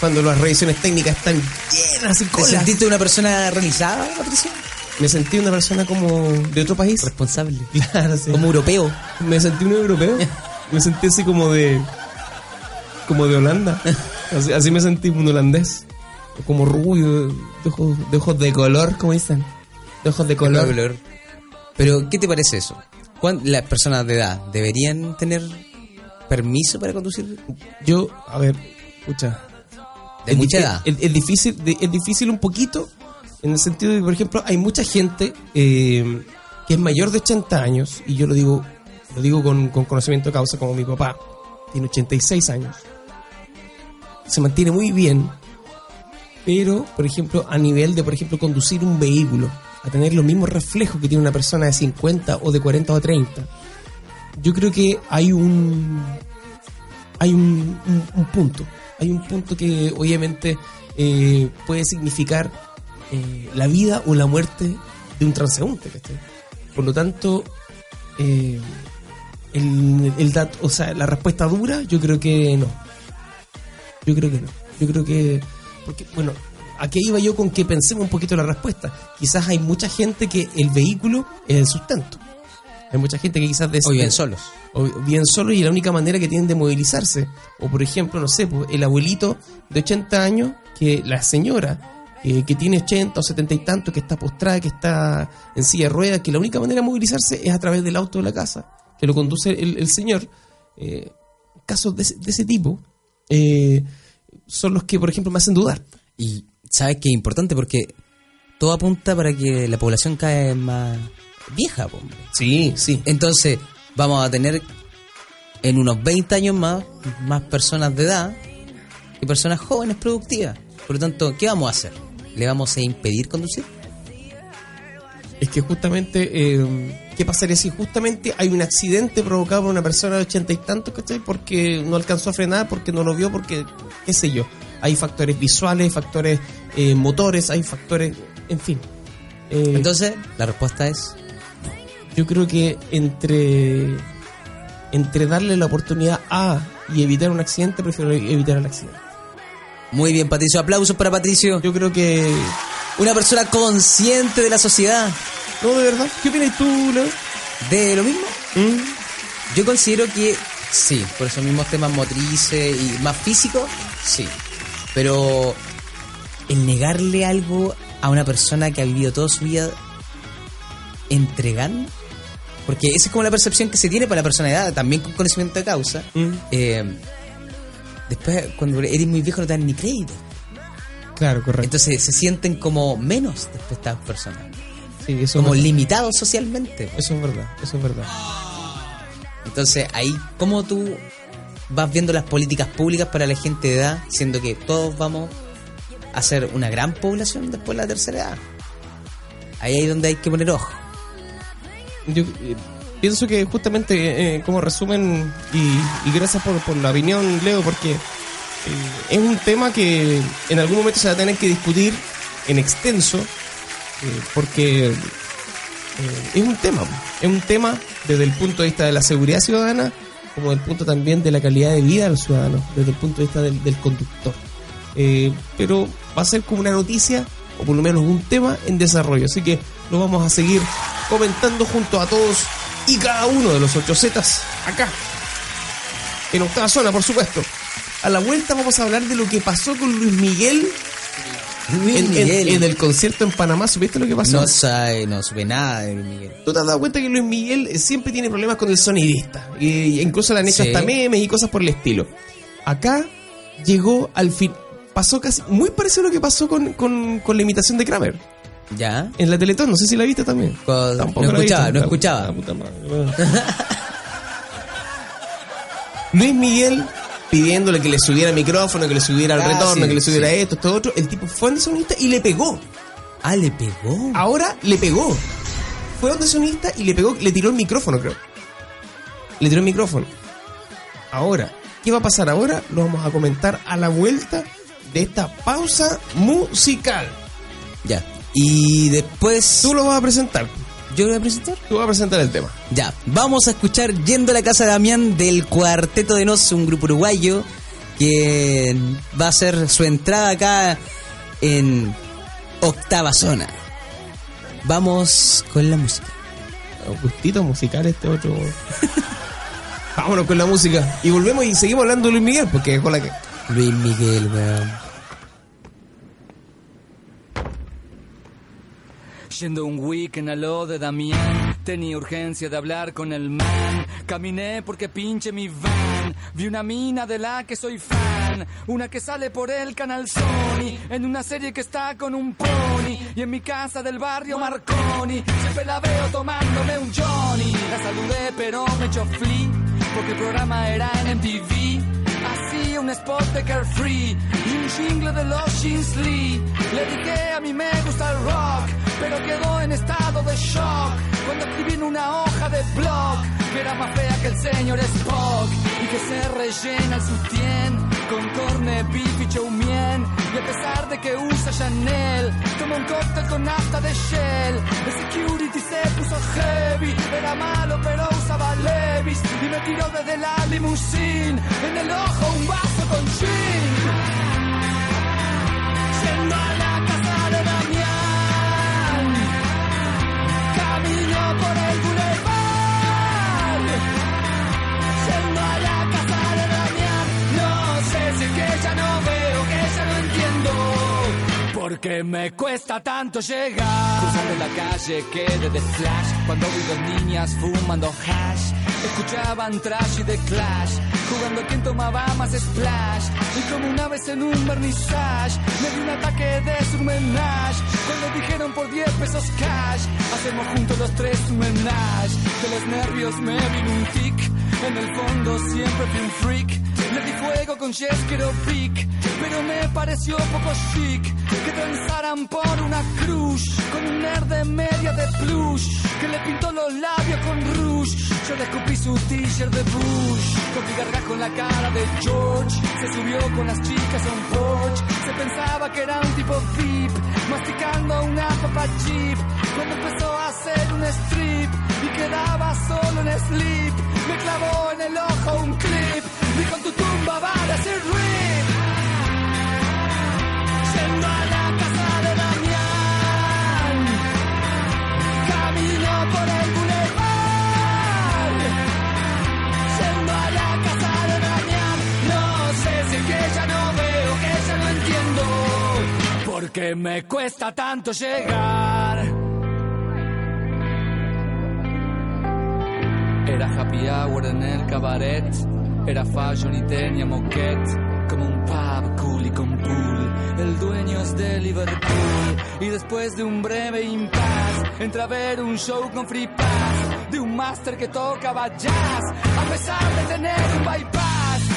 Cuando las revisiones técnicas están llenas y ¿Te colas. sentiste una persona realizada, Patricio? Me sentí una persona como de otro país. Responsable. <laughs> Claro, sí. Como europeo. Me sentí un europeo. <laughs> Me sentí así como de. como de Holanda. Así, así me sentí un holandés. Como rubio, de ojos, de ojos de color, como dicen. De ojos de color. Pero, ¿qué te parece eso? ¿Cuán- ¿Las personas de edad deberían tener permiso para conducir? Yo, a ver, escucha. De es, mucha edad. Es, es difícil, es difícil un poquito en el sentido de, por ejemplo, hay mucha gente eh, que es mayor de 80 años, y yo lo digo, lo digo con, con conocimiento de causa, como mi papá, tiene 86 años. Se mantiene muy bien, pero, por ejemplo, a nivel de, por ejemplo, conducir un vehículo, a tener los mismos reflejos que tiene una persona de 50 o de 40 o 30, yo creo que hay un hay un, un- un punto. Hay un punto que obviamente eh, puede significar eh, la vida o la muerte de un transeúnte. ¿cachai? Por lo tanto, eh, el, el dat- o sea, la respuesta dura, yo creo que no. Yo creo que no. Yo creo que. Porque, bueno, aquí iba yo con que pensemos un poquito la respuesta. Quizás hay mucha gente que el vehículo es el sustento. Hay mucha gente que quizás... des- O viven solos. o bien solo y la única manera que tienen de movilizarse. O por ejemplo, no sé, pues, el abuelito de 80 años, que la señora eh, que tiene 80 o 70 y tanto, que está postrada, que está en silla de ruedas, que la única manera de movilizarse es a través del auto de la casa, que lo conduce el, el señor. Eh, casos de, ese- de ese tipo eh, son los que, por ejemplo, me hacen dudar. Y sabes que es importante porque todo apunta para que la población vez más vieja, hombre. Sí, sí. Entonces, vamos a tener en unos 20 años más, más personas de edad y personas jóvenes productivas. Por lo tanto, ¿qué vamos a hacer? ¿Le vamos a impedir conducir? Es que justamente, eh, ¿qué pasaría si justamente hay un accidente provocado por una persona de ochenta y tantos, ¿cachai? Porque no alcanzó a frenar, porque no lo vio, porque, qué sé yo. Hay factores visuales, factores eh, motores, hay factores, en fin. Eh, Entonces, la respuesta es yo creo que entre, entre darle la oportunidad a y evitar un accidente, prefiero evitar el accidente. Muy bien, Patricio. Aplausos para Patricio. Yo creo que... Una persona consciente de la sociedad. No, de verdad. ¿Qué opinas tú, Leo? ¿De lo mismo? ¿Mm? Yo considero que sí, por esos mismos temas motrices y más físicos, sí. Pero el negarle algo a una persona que ha vivido toda su vida entregando, porque esa es como la percepción que se tiene para la persona de edad, también con conocimiento de causa. ¿Mm? eh, después, cuando eres muy viejo, no te dan ni crédito. Claro, correcto. Entonces se sienten como menos después estas personas, Sí, eso, es como limitados socialmente. eso es verdad, eso es verdad. Entonces, ahí, ¿cómo tú vas viendo las políticas públicas para la gente de edad, siendo que todos vamos a ser una gran población después de la tercera edad? Ahí es donde hay que poner ojo. Yo pienso que justamente eh, como resumen y, gracias por, la opinión, Leo, porque eh, es un tema que en algún momento se va a tener que discutir en extenso, eh, porque es un tema, es un tema desde el punto de vista de la seguridad ciudadana, como del punto también de la calidad de vida de los ciudadanos, desde el punto de vista del, del conductor. Pero va a ser como una noticia, o por lo menos un tema en desarrollo, así que lo vamos a seguir comentando junto a todos y cada uno de los 8 Zetas acá, en octava zona, por supuesto. A la vuelta vamos a hablar de lo que pasó con Luis Miguel, Luis en, Miguel. en el concierto en Panamá. ¿Supiste lo que pasó? No sabe, no supe nada de Luis Miguel. ¿Tú te has dado cuenta que Luis Miguel eh, siempre tiene problemas con el sonidista? Y incluso le han hecho Sí. hasta memes y cosas por el estilo. Acá llegó al fin. Pasó casi muy parecido a lo que pasó con, con, con la imitación de Kramer ¿Ya? en la Teletón. No sé si la viste también. Co- Tampoco no la escuchaba, viste. no escuchaba. la puta madre, bueno. Luis Miguel pidiéndole que le subiera el micrófono, que le subiera el Ah, retorno, sí, que le subiera sí. esto, esto, otro. El tipo fue donde sonista y le pegó. Ah, le pegó. Ahora le pegó. Fue donde sonista y le pegó, le tiró el micrófono, creo. Le tiró el micrófono. Ahora, ¿qué va a pasar ahora? Lo vamos a comentar a la vuelta de esta pausa musical. Ya. Y después. Tú lo vas a presentar. ¿Yo lo voy a presentar? Tú vas a presentar el tema. Ya. Vamos a escuchar Yendo a la casa de Damián del Cuarteto de Nos, un grupo uruguayo que va a hacer su entrada acá en Octava Zona. Vamos con la música. Gustito musical este otro. <laughs> Vámonos con la música. Y volvemos y seguimos hablando de Luis Miguel, porque dejó la que. Luis Miguel, weón. Yendo un weekend a lo de Damián, tenía urgencia de hablar con el man. Caminé porque pinche mi van. Vi una mina de la que soy fan. Una que sale por el canal Sony. En una serie que está con un pony. Y en mi casa del barrio Marconi. Siempre la veo tomándome un Johnny. La saludé pero me echó flea. Porque el programa era en MTV. Un spot de Carefree y un jingle de los Jeans Lee. Le dije a mí me gusta el rock, pero quedó en estado de shock cuando escribí en una hoja de blog que era más fea que el señor Spock y que se rellena el sutién con corne, beef y chow mein. A pesar de que usa Chanel, toma un cóctel con nafta de Shell. El security se puso heavy, era malo pero usaba Levis y me tiró desde la limusine en el ojo un vaso con gin. Yendo a la casa de Damián, camino por el boulevard. Yendo a la casa de Damián, no sé si es que ya no ya Porque me cuesta tanto llegar. Cruzando la calle quedé de flash. Cuando vi dos niñas fumando hash. Escuchaban trash y de clash. Jugando a quien tomaba más splash. Y como una vez en un vernissage. Me di un ataque de surmenage. Cuando dijeron por 10 pesos cash. Hacemos juntos los tres un menage. De los nervios me vino un tic. En el fondo siempre fui un freak. Di fuego con Jeskero Pic, pero me pareció poco chic que transaran por una cruz con un nerd de media de plush que le pintó los labios con rouge. Yo le escupí su t-shirt de Bush, cogí gargajo en la cara de George, se subió con las chicas a un porch, se pensaba que era un tipo VIP, masticando una papa chip, cuando empezó a hacer un strip y quedaba solo en sleep, me clavó en el ojo un clip, y con tu tumba va a decir rip. Yendo a la casa de Damián, camino por el boulevard. Yendo a la casa de Damián, no sé si que ya no veo, que ya no entiendo, porque me cuesta tanto llegar. Era happy hour en el cabaret, era fashion y tenía moquette, como un pub cool y con pool. El dueño es de Liverpool y después de un breve impasse, entra a ver un show con free pass de un máster que tocaba jazz, a pesar de tener un bypass.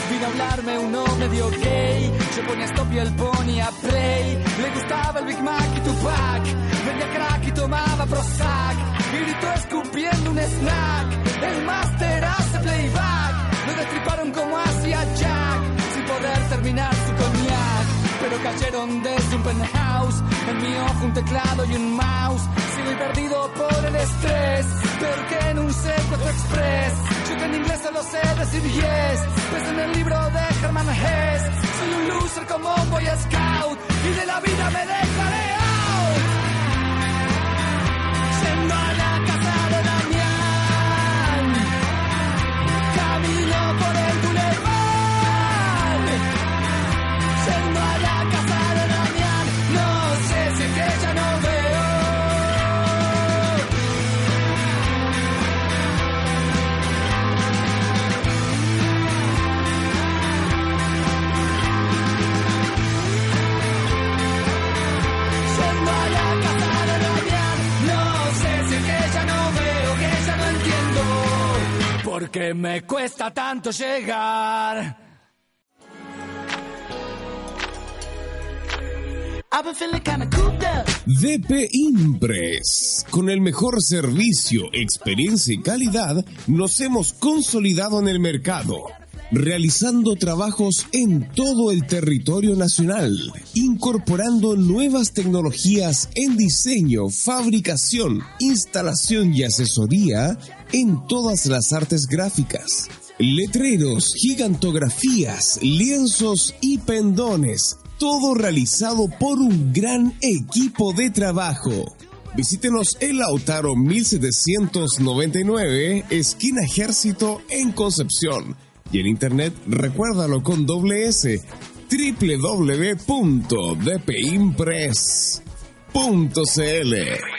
Vino a hablarme uno medio gay, yo ponía stop y él ponía play. Le gustaba el Big Mac y Tupac, vendía crack y tomaba Prozac. Y gritó escupiendo un snack, el máster hace playback. Lo destriparon como hacía Jack, sin poder terminar su cognac. Pero cayeron desde un penthouse, en mi ojo un teclado y un mouse. Sigo perdido por el estrés, peor que en un secuestro express. Yo que en inglés solo sé decir yes, pues en el libro de Herman Hess. Soy un loser como un boy scout, y de la vida me dejaré porque me cuesta tanto llegar. DP Impres. Con el mejor servicio, experiencia y calidad, nos hemos consolidado en el mercado realizando trabajos en todo el territorio nacional, incorporando nuevas tecnologías en diseño, fabricación, instalación y asesoría en todas las artes gráficas. Letreros, gigantografías, lienzos y pendones todo realizado por un gran equipo de trabajo. Visítenos en Lautaro 1799, esquina Ejército en Concepción. Y en internet, recuérdalo con doble S, www.dpimpress.cl.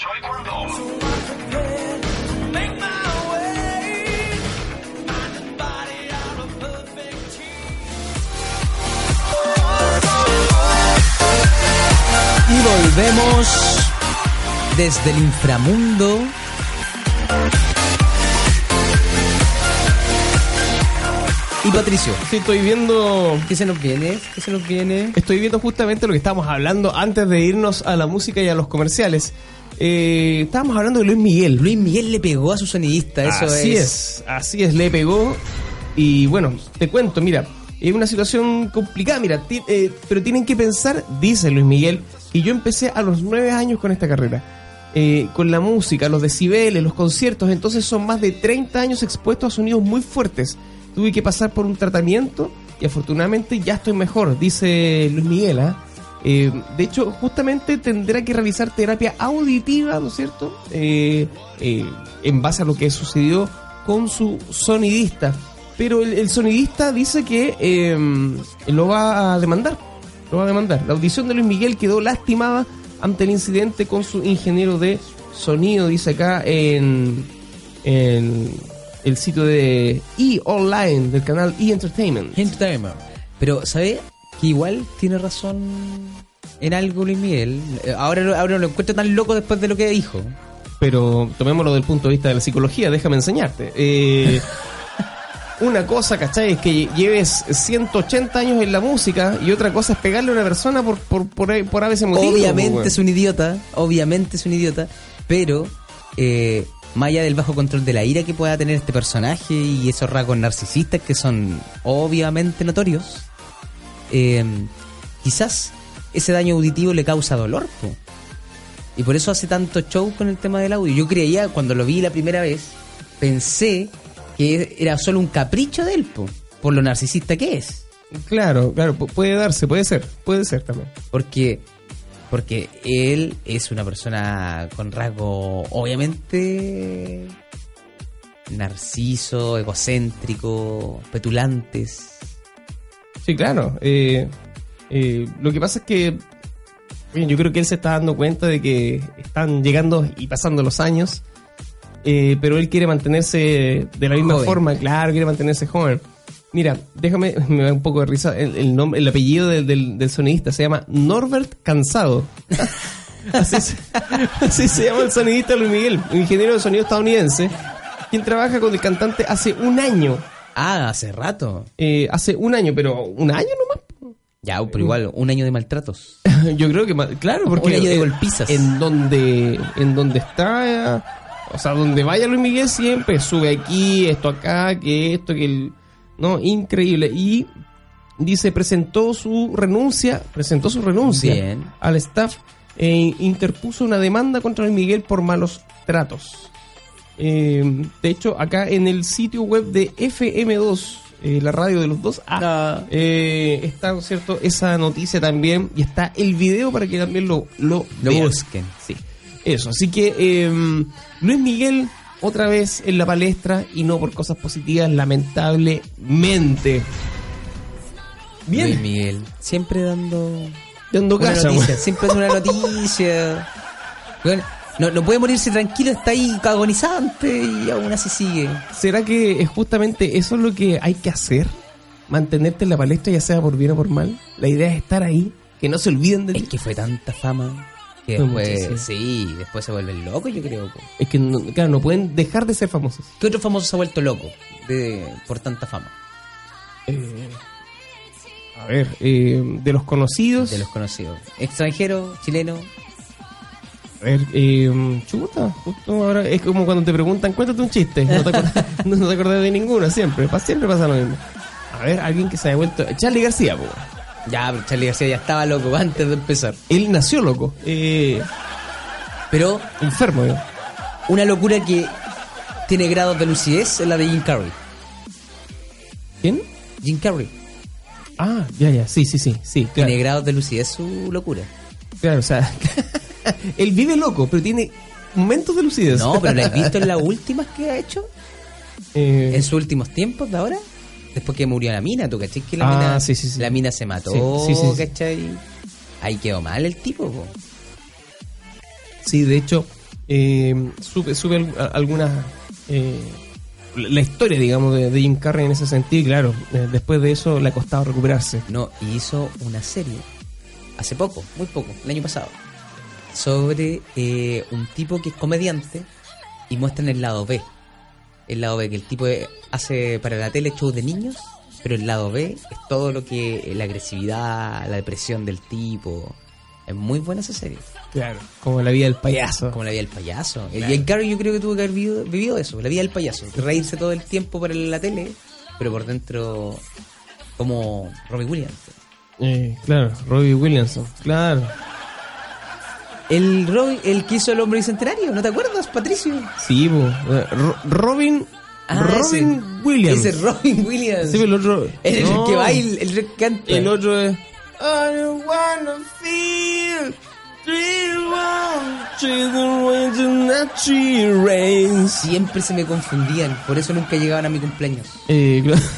Y volvemos desde el inframundo. Y Patricio, Sí, estoy viendo. ¿qué se nos viene? ¿Qué se nos viene? Estoy viendo justamente lo que estábamos hablando antes de irnos a la música y a los comerciales. Eh, estábamos hablando de Luis Miguel. Luis Miguel le pegó a su sonidista, eso así es. es. así es, le pegó. Y bueno, te cuento, mira, es una situación complicada, mira, ti- eh, pero tienen que pensar, dice Luis Miguel, y yo empecé a los nueve años con esta carrera. eh, con la música, los decibeles, los conciertos, entonces son más de 30 años expuestos a sonidos muy fuertes. Tuve que pasar por un tratamiento y afortunadamente ya estoy mejor, dice Luis Miguel. ¿ah? Eh, de hecho, justamente tendrá que realizar terapia auditiva, ¿no es cierto? Eh, eh, en base a lo que sucedió con su sonidista. Pero el, sonidista dice que eh, lo va a demandar. Lo va a demandar. La audición de Luis Miguel quedó lastimada ante el incidente con su ingeniero de sonido, dice acá en, en el sitio de E Online del canal E Entertainment. Entertainment. Pero, ¿sabe? Que igual tiene razón en algo Luis Miguel. Eh, Ahora, ahora lo encuentro tan loco después de lo que dijo. pero tomémoslo desde el punto de vista de la psicología, déjame enseñarte. Eh, <laughs> una cosa, ¿cachai? Es que lleves 180 años en la música y otra cosa es pegarle a una persona por, por, por, por a veces motivo. obviamente pues, es un idiota, obviamente es un idiota, pero eh, más allá del bajo control de la ira que pueda tener este personaje y esos rasgos narcisistas que son obviamente notorios, eh, quizás ese daño auditivo le causa dolor. po. Y por eso hace tanto show con el tema del audio. Yo creía, cuando lo vi la primera vez, pensé que era solo un capricho de él, po, por lo narcisista que es. Claro, claro, pu- puede darse, puede ser, puede ser también. Porque, porque él es una persona con rasgo, obviamente, narciso, egocéntrico, petulantes. Sí, claro. eh, eh, lo que pasa es que yo creo que él se está dando cuenta de que están llegando y pasando los años, eh, pero él quiere mantenerse de la misma Joven. forma, claro, quiere mantenerse joven. Mira, déjame, <laughs> me da un poco de risa, el, el nombre, el apellido del, del, del sonidista se llama Norbert Cansado. <laughs> así, se, <laughs> así se llama el sonidista Luis Miguel, un ingeniero de sonido estadounidense, quien trabaja con el cantante hace un año. Ah, hace rato. Eh, hace un año, pero un año nomás. Ya, pero igual, un año de maltratos. <laughs> Yo creo que, claro, porque Un año de golpizas. en donde, en donde está, o sea, donde vaya Luis Miguel siempre sube aquí, esto acá, que esto, que el, no, increíble. Y dice, presentó su renuncia, presentó su renuncia Bien. al staff e interpuso una demanda contra Luis Miguel por malos tratos. Eh, de hecho, acá en el sitio web de FM2, eh, la radio de los dos, Ah. eh, está, ¿no es ¿cierto? Esa noticia también y está el video para que también lo, lo, Lo vean. busquen. Sí, eso. Así que eh, Luis Miguel otra vez en la palestra y no por cosas positivas, lamentablemente. Luis Bien, Miguel, siempre dando dando una casa. noticia, <laughs> siempre es una noticia. Bueno, no, no puede morirse tranquilo, está ahí agonizante y aún así sigue. ¿Será que es justamente eso es lo que hay que hacer? Mantenerte en la palestra, ya sea por bien o por mal. La idea es estar ahí, que no se olviden de ti. Es que fue tanta fama que después, sí, después se vuelven locos, yo creo. Es que, no, claro, no pueden dejar de ser famosos. ¿Qué otro famoso se ha vuelto loco de, por tanta fama? Eh, a ver, eh, de los conocidos. De los conocidos. Extranjero, chileno. A ver, eh, chuta, justo ahora es como cuando te preguntan, cuéntate un chiste. No te acordás, <laughs> no te acordás de ninguno, siempre. Siempre pasa lo mismo. A ver, alguien que se haya vuelto. Charlie García, po. Ya, pero Charlie García ya estaba loco antes de empezar. Él nació loco. Eh, Pero enfermo, yo. una locura que tiene grados de lucidez es la de Jim Carrey. ¿Quién? Jim Carrey Ah, ya, ya, sí, sí, sí, sí, claro. tiene grados de lucidez su locura. Claro, o sea, <laughs> <laughs> él vive loco, pero tiene momentos de lucidez. No, pero ¿la has visto en las <laughs> últimas que ha hecho? Eh, En sus últimos tiempos de ahora. Después que murió la mina, ¿tú cachai? Que la, Ah, mina, sí, sí, sí. la mina se mató. ¿cachai? Ahí quedó mal el tipo, po. Sí, de hecho, eh, al- a- algunas. eh, la historia, digamos, de, de Jim Carrey en ese sentido, y claro, después de eso le ha costado recuperarse. No, y hizo una serie hace poco, muy poco, el año pasado, sobre eh, un tipo que es comediante y muestran el lado B. El lado B, que el tipo eh, hace para la tele shows de niños, pero el lado B es todo lo que eh, la agresividad, la depresión del tipo. Es muy buena esa serie, Claro. Como la vida del payaso. como la vida del payaso. El Jim Carrey yo creo que tuvo que haber vivido, vivido eso, la vida del payaso. Reírse todo el tiempo para la tele, pero por dentro como Robbie Williams. Eh, claro, Robbie Williamson. Claro. El, Roy- el que hizo el hombre bicentenario, ¿no te acuerdas, Patricio? Sí, po. Eh, Ro- Robin. Robin ese. Williams. Ese Robin Williams. Sí, pero el otro. el no. que baila, el que canta. El otro es. I don't wanna feel three one, children waiting that she rains. Siempre se me confundían, por eso nunca llegaban a mi cumpleaños. Eh, claro. <laughs>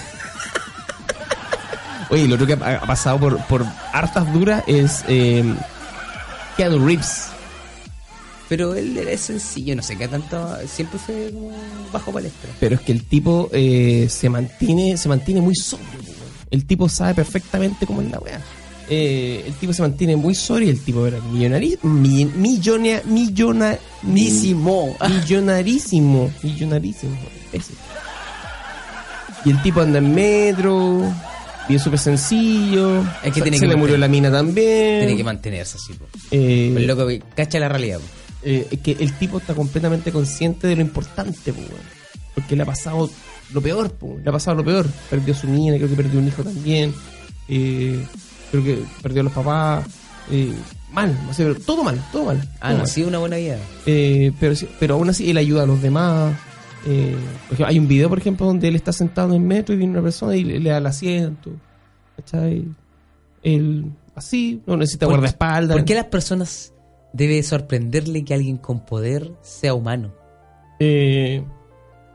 Oye, el otro que ha, ha pasado por, por hartas duras es eh, Keanu Reeves. Pero él era sencillo, no sé qué tanto. Siempre fue como bajo palestra. Pero es que el tipo eh, se mantiene se mantiene muy sobrio. El tipo sabe perfectamente cómo es la weá. Eh, el tipo se mantiene muy sobrio y el tipo era millonario, mi, millonia, millonarísimo, millonarísimo. ese. Y el tipo anda en metro, bien súper sencillo. Es que se tiene se que le murió la mina también. Tiene que mantenerse así, po. Eh, El loco que cacha la realidad, po. eh, es que el tipo está completamente consciente de lo importante, po, porque le ha pasado lo peor, po, le ha pasado lo peor. Perdió a su niña, creo que perdió un hijo también, eh, creo que perdió a los papás, eh, mal, o sea, todo mal, todo mal. Ah, todo no, mal. sí, una buena vida. Eh, pero, pero aún así él ayuda a los demás. Eh, ejemplo, hay un video, por ejemplo, donde él está sentado en el metro y viene una persona y le, le da el asiento. ¿Cachai? Él así, no necesita ¿Por- guardaespaldas. ¿Por qué las personas debe sorprenderle que alguien con poder sea humano? Eh,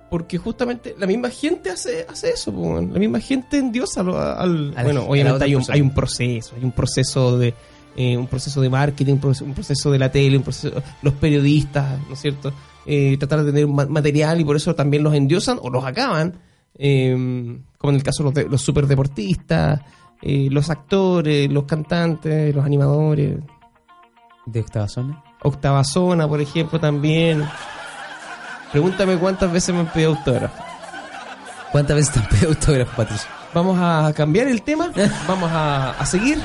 porque justamente la misma gente hace, hace eso, po, la misma gente endiosa al... A la- bueno, obviamente hay un, hay un proceso, hay un proceso de eh, un proceso de marketing, un proceso, un proceso de la tele, un proceso, los periodistas, ¿no es cierto? Eh, tratar de tener material y por eso también los endiosan o los acaban, eh, como en el caso de los, de- los superdeportistas, eh, los actores, los cantantes, los animadores, ¿De octava zona? Octava Zona, por ejemplo, también. Pregúntame cuántas veces me han pedido autógrafo. ¿Cuántas veces te han pedido autógrafo, Patricio? Vamos a cambiar el tema. Vamos a, a seguir.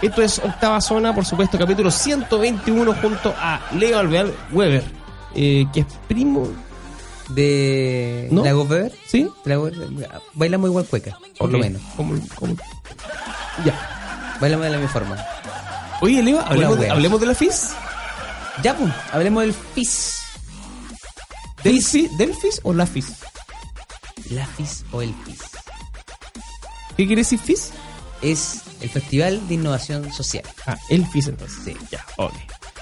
Esto es Octava Zona, por supuesto, capítulo 121 junto a Leo Alvear Weber, eh, que es primo, De ¿No? la Weber. ¿sí? La Weber, Bailamos igual cueca, por lo menos. ¿Cómo- cómo? Ya. Bailamos de la misma forma. Oye, Leo, hablemos, de, hablemos de la FIS. Ya, pues, hablemos del FIS. ¿Del FIS, ¿Del FIS o la FIS? La FIS o el FIS. ¿Qué quiere decir FIS? Es el Festival de Innovación Social. Ah, el FIS entonces. Sí. Ya, ok.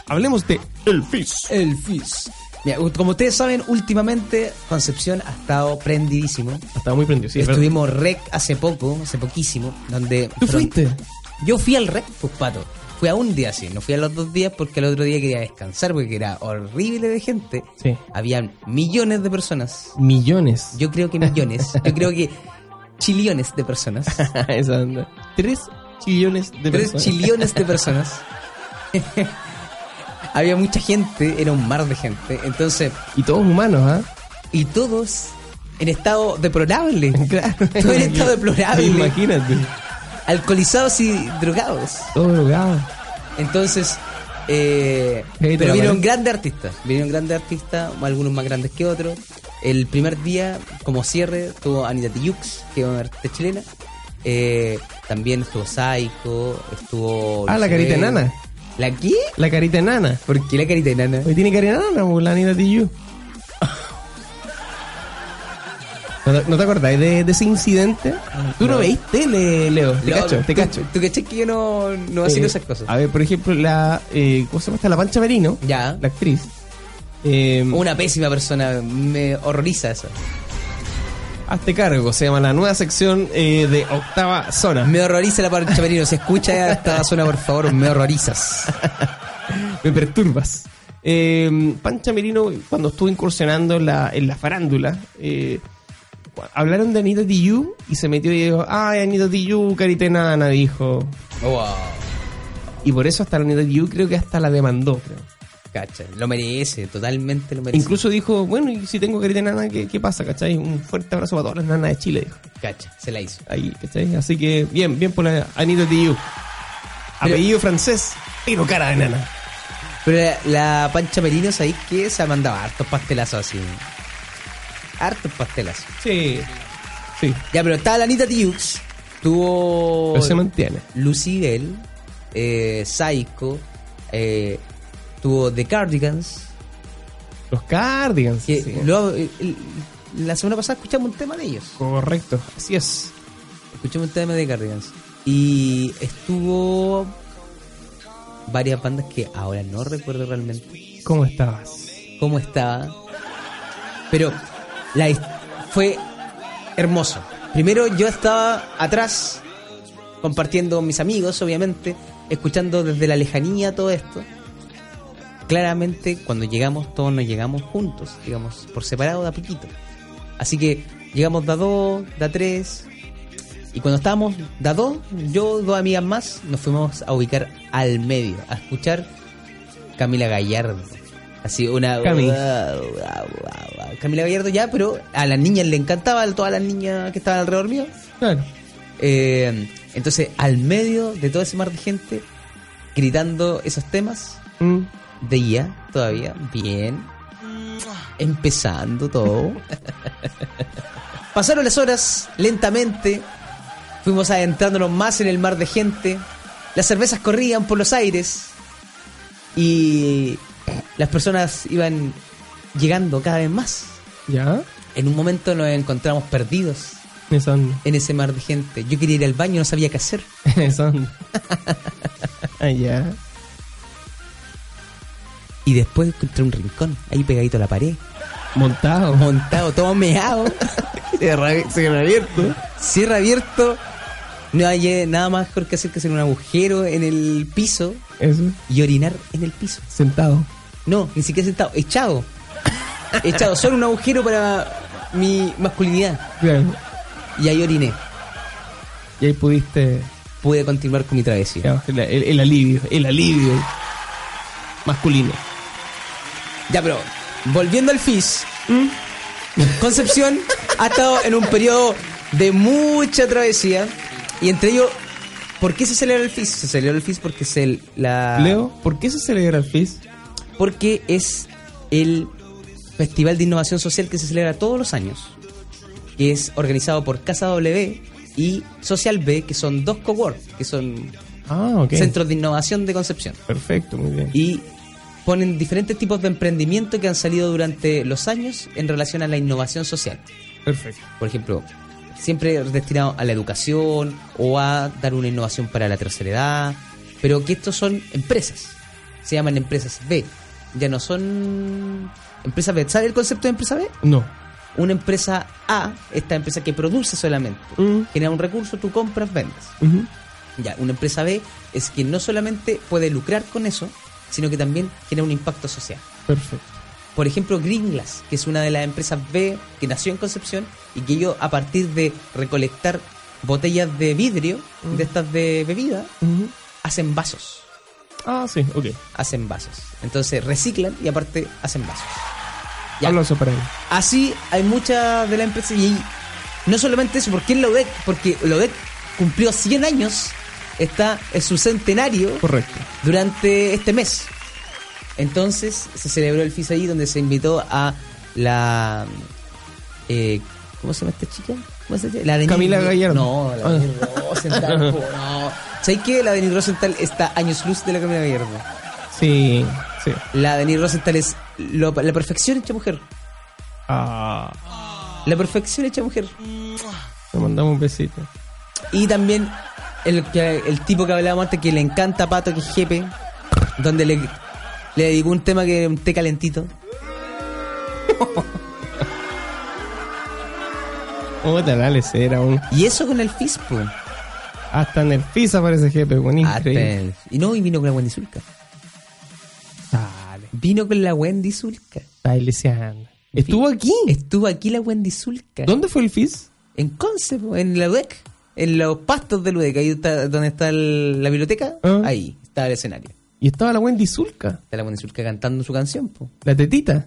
Hablemos de el FIS. El FIS. Mira, como ustedes saben, últimamente Concepción ha estado prendidísimo. Estaba muy prendido, sí. Estuvimos REC hace poco, hace poquísimo, donde... ¿Tú fuiste? Yo fui al REC, pues pato. Fui a un día sí, no fui a los dos días porque el otro día quería descansar porque era horrible de gente. Sí. Habían millones de personas. Millones. Yo creo que millones. Yo creo que chillones de personas. <laughs> Esa onda. Tres chillones de Tres personas. chillones de personas. <laughs> Había mucha gente, era un mar de gente. Entonces, Y todos humanos, ¿ah? y todos en estado deplorable. <laughs> Claro. Todo en estado deplorable. Imagínate. Alcoholizados y drogados. Todo drogado. Entonces, eh, Hey, pero vinieron grandes artistas. Vinieron grandes artistas, algunos más grandes que otros. El primer día, como cierre, estuvo Anita Tijoux, que es una artista chilena. Eh, también estuvo Saiko, estuvo... Ah, la carita enana. ¿La qué? La carita enana. ¿Por qué la carita enana? Hoy tiene carita enana, pues, la Anita Tijoux. ¿No te, no te acordáis de, de ese incidente? Tú no, No. veis tele, Leo. Te No, cacho, te tú- cacho. ¿Tú caché que yo no, no hacía Eh, esas cosas? A ver, por ejemplo, la. Eh, ¿Cómo se llama esta? La Pancha Merino. Ya. La actriz. Eh, Una pésima persona, me horroriza eso. Hazte cargo, se llama la nueva sección eh, de Octava Zona. Me horroriza la parcha Merino. Si escucha esta zona, por favor, me horrorizas. <laughs> me perturbas. Eh, Pancha Merino, cuando estuvo incursionando en la, en la farándula, eh, hablaron de Anita Tijoux y se metió y dijo, ay, Anita Tijoux, carita enana, dijo. Wow. Y por eso hasta la Anita Tijoux creo que hasta la demandó, creo. Lo merece, totalmente lo merece. Incluso dijo, bueno, y si tengo carita enana, ¿qué, qué pasa, cachai? Un fuerte abrazo para todas las nanas de Chile, dijo. Cacha, se la hizo. Ahí, ¿cachai? Así que, bien, bien por la Anita Tijoux. Apellido francés, pero cara de nana. Pero la, la Pancha Merino, ¿sabéis qué? Se ha mandado hartos pastelazos así. Hartos pastelazos. Sí, sí, Ya, pero estaba la Anita Tijoux. Tuvo pero se mantiene. Lucibel, eh, Psycho, eh, tuvo The Cardigans. Los Cardigans. Que sí. eh, el- la semana pasada escuchamos un tema de ellos. Correcto, así es. Escuchamos un tema de Cardigans. Y estuvo varias bandas que ahora no recuerdo realmente ¿Cómo estabas? cómo estaba. Pero la fue hermoso. Primero yo estaba atrás, compartiendo con mis amigos, obviamente, escuchando desde la lejanía todo esto. Claramente, cuando llegamos, todos nos llegamos juntos, digamos, por separado de a poquito. Así que llegamos de a dos, de a tres. Y cuando estábamos de a dos, yo, dos amigas más, nos fuimos a ubicar al medio, a escuchar Camila Gallardo. Así una... Cami. Camila Gallardo ya, pero a las niñas le encantaba, a todas las niñas que estaban alrededor mío. Claro. Eh, entonces, al medio de todo ese mar de gente, gritando esos temas, Mm. De IA todavía, bien. Empezando todo. <laughs> Pasaron las horas lentamente. Fuimos adentrándonos más en el mar de gente. Las cervezas corrían por los aires. Y las personas iban llegando cada vez más. ¿Ya? En un momento nos encontramos perdidos en ese mar de gente. Yo quería ir al baño, no sabía qué hacer. <laughs> Esa onda. <laughs> ah, ya. Y después encontré un rincón, ahí pegadito a la pared, Montado. montado, todo meado. Cierra, <laughs> cierra abierto. cierre abierto. No hay nada más que hacer que hacer un agujero en el piso Eso. y orinar en el piso. Sentado. No, ni siquiera sentado, echado. echado, solo un agujero para mi masculinidad. Claro. Y ahí oriné. Y ahí pudiste. Pude continuar con mi travesía. digamos, el, el- el alivio. El alivio. Masculino. Ya, pero volviendo al FIS, Concepción ha estado en un periodo de mucha travesía. Y entre ellos, ¿por qué se celebra el FIS? Se celebra el FIS porque es el, la... Leo, ¿por qué se celebra el FIS? Porque es el Festival de Innovación Social que se celebra todos los años. Que es organizado por Casa W y Social B, que son dos cowork, que son Ah, centros de innovación de Concepción. Perfecto, muy bien. Y ponen diferentes tipos de emprendimiento que han salido durante los años en relación a la innovación social. Perfecto. Por ejemplo, siempre destinado a la educación o a dar una innovación para la tercera edad, pero que estos son empresas. Se llaman empresas B. Ya no son empresas B. ¿Sabe el concepto de empresa B? No. Una empresa A, esta empresa que produce solamente, Mm. genera un recurso, tú compras, vendes. Ya, una empresa B es que no solamente puede lucrar con eso, sino que también genera un impacto social. Perfecto. Por ejemplo, Green-Glass, que es una de las empresas B que nació en Concepción y que ellos a partir de recolectar botellas de vidrio, de estas de bebida, hacen vasos. Ah, sí, ok. Hacen vasos. Entonces reciclan y aparte hacen vasos. Ya. Para él. Así hay muchas de las empresas y no solamente eso, porque en la UDEC, porque la UDEC cumplió 100 años, está en su centenario Correcto. durante este mes. Entonces se celebró el FIS ahí donde se invitó a la... eh, ¿Cómo se llama esta chica? ¿Cómo se llama? La Denise- Camila Gallardo. No, la. Denise Rosenthal. <laughs> no. ¿Sabes qué? La Denis Rosenthal está años luz de la Camila Gallardo. Sí, sí. La Denis Rosenthal es lo- la perfección hecha mujer. Ah, La perfección hecha mujer. le mandamos un besito. Y también el, que- el tipo que hablábamos antes que le encanta a Pato, que es Jepe, donde le, le dedicó un tema que es un té calentito. <laughs> Puta, aún. Y eso con el FISPO. Hasta en el FIS aparece jefe, increíble. Y no, y vino con la Wendy Zulka. Dale, Vino con la Wendy Zulka. baileseando. ¿Estuvo aquí? Estuvo aquí la Wendy Zulka. ¿Dónde fue el FIS? En Conce, en la UDEC. En los pastos de la UDEC, ahí está, donde está el- la biblioteca. Ah. Ahí está el escenario. Y estaba la Wendy Zulka, Está la Wendy Zulka cantando su canción, po. la tetita.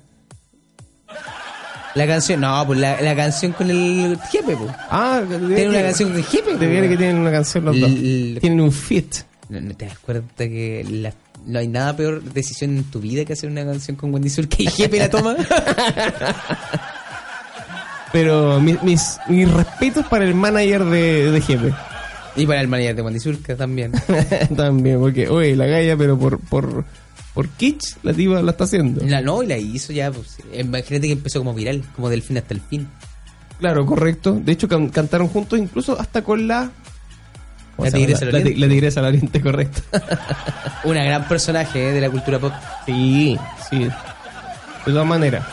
La canción, no, pues la, la canción con el jefe, po. Ah, Tiene una canción con el jefe. De veras que tienen una canción los dos. Tienen un fit. ¿No, no te das cuenta que la- no hay nada peor decisión en tu vida que hacer una canción con Wendy Zulka y jefe la toma? <laughs> Pero mi- mis, mis respetos para el manager de, de jefe. y para el manager de Wendy Zulka también. <laughs> También, porque, oye, la galla, pero por, por, por kitsch, la tipa la está haciendo. La no, y la hizo ya, pues. Imagínate que empezó como viral, como del fin hasta el fin. Claro, correcto. De hecho, can- cantaron juntos incluso hasta con la... ¿cómo La? Tigresa la, Oriente. la tigresa del oriente, correcto. <laughs> Una gran personaje eh, de la cultura pop. sí, sí. De todas maneras.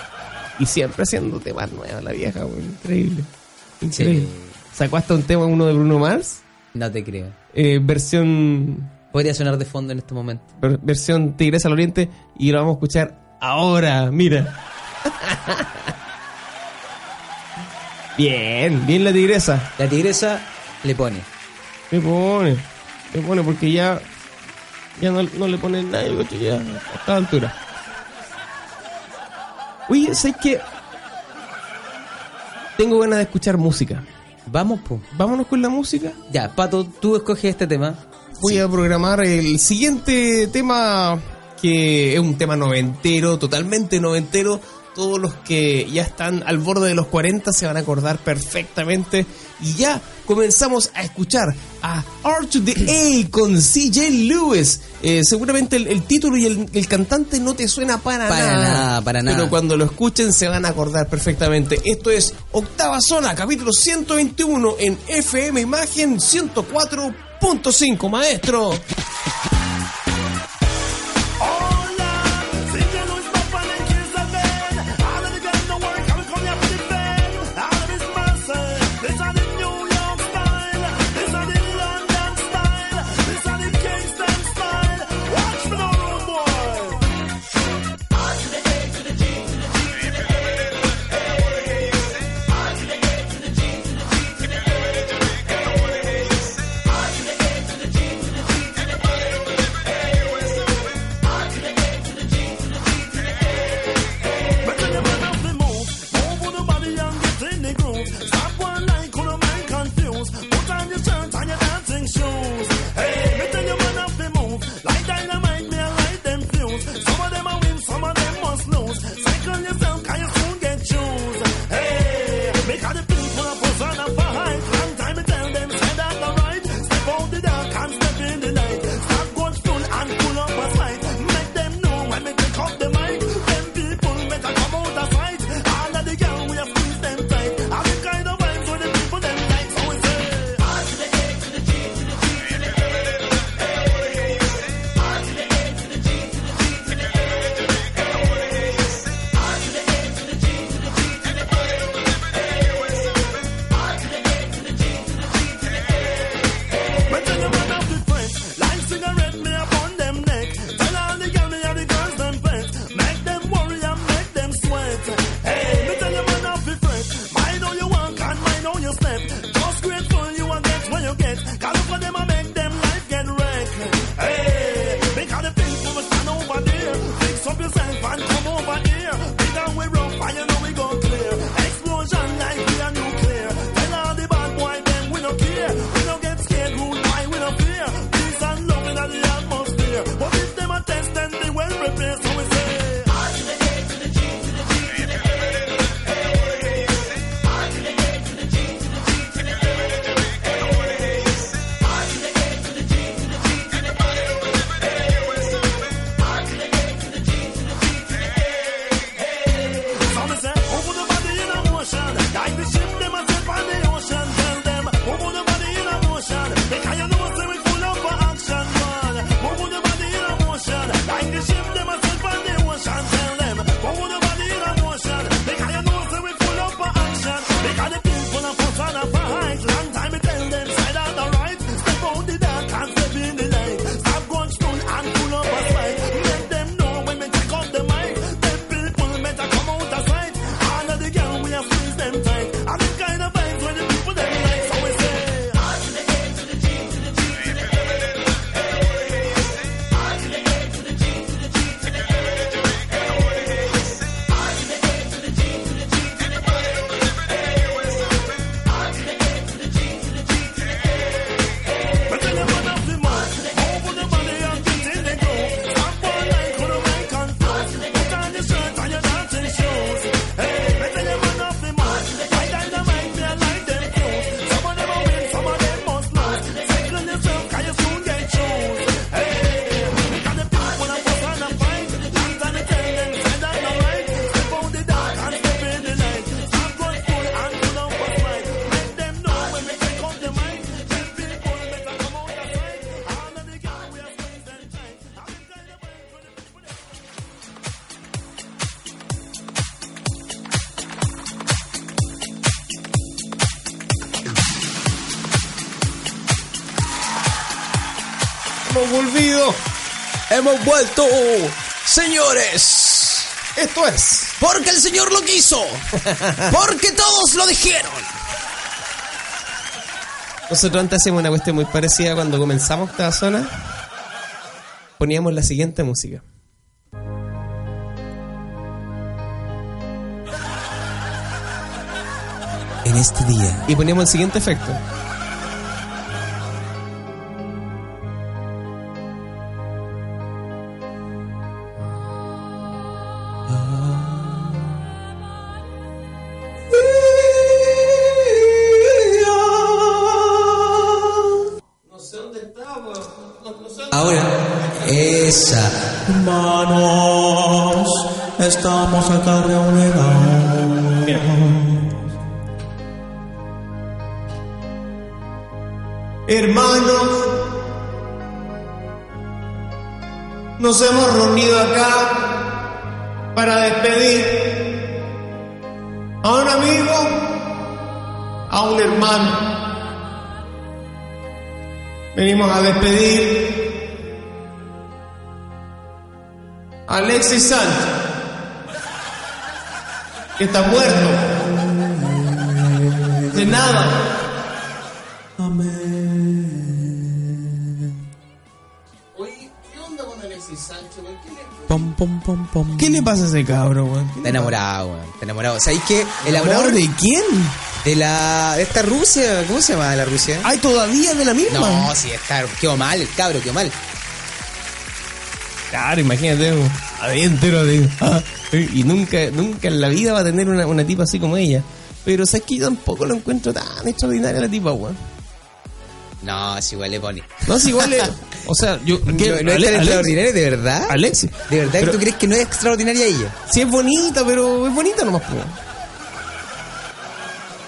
Y siempre haciendo temas nuevos la vieja, güey. Increíble. Increíble. Sí. Sacó hasta un tema uno de Bruno Mars. No te creo. eh, versión Podría sonar de fondo en este momento. ver- versión Tigresa al Oriente y lo vamos a escuchar ahora, mira. <laughs> bien, bien la tigresa. La tigresa le pone. Me pone, me pone porque ya ya no, no le ponen nada, coche, ya a esta altura. Oye, ¿sabes qué? Tengo ganas de escuchar música. Vamos, pues. Vámonos con la música. Ya, Pato, tú escoges este tema. Voy a programar el siguiente tema, que es un tema noventero, totalmente noventero. Todos los que ya están al borde de los 40 se van a acordar perfectamente. Y ya comenzamos a escuchar a to the A con CJ Lewis. Eh, seguramente el, el título y el, el cantante no te suena para, Para nada. nada, para nada. Pero cuando lo escuchen se van a acordar perfectamente. Esto es Octava Zona, capítulo 121 en FM Imagen 104.5, maestro. Hemos vuelto, señores. Esto es. Porque el Señor lo quiso. Porque todos lo dijeron. Nosotros antes hacíamos una cuestión muy parecida cuando comenzamos esta zona. Poníamos la siguiente música. En este día, Y poníamos el siguiente efecto. Estamos acá reunidos. Hermanos, nos hemos reunido acá para despedir a un amigo, a un hermano. Venimos a despedir Alexis Sánchez, que está muerto. De nada. Oye, ¿qué onda con Alexis Sánchez? Pom, pom, pom, pom. ¿Qué le pasa a ese cabro, weón? Está enamorado, weón. Está enamorado. ¿Sabéis que el ¿Enamorado amor de quién? de la de esta Rusia, ¿cómo se llama la Rusia? Ay, todavía de la misma. No, sí, está, quedó mal, el cabro, quedó mal. Claro, imagínate, adentro de. <laughs> ah, y nunca, nunca en la vida va a tener una, una tipa así como ella. Pero sabes que yo tampoco lo encuentro tan extraordinaria la tipa, weón. No, si igual le pone. No, es igual. es- <laughs> o sea, yo. ¿No, ¿qué? no es Ale- tan extraordinaria, de verdad? Alexis. ¿De verdad Pero- que tú crees que no es extraordinaria ella? Sí, es bonita, pero es bonita nomás, pues.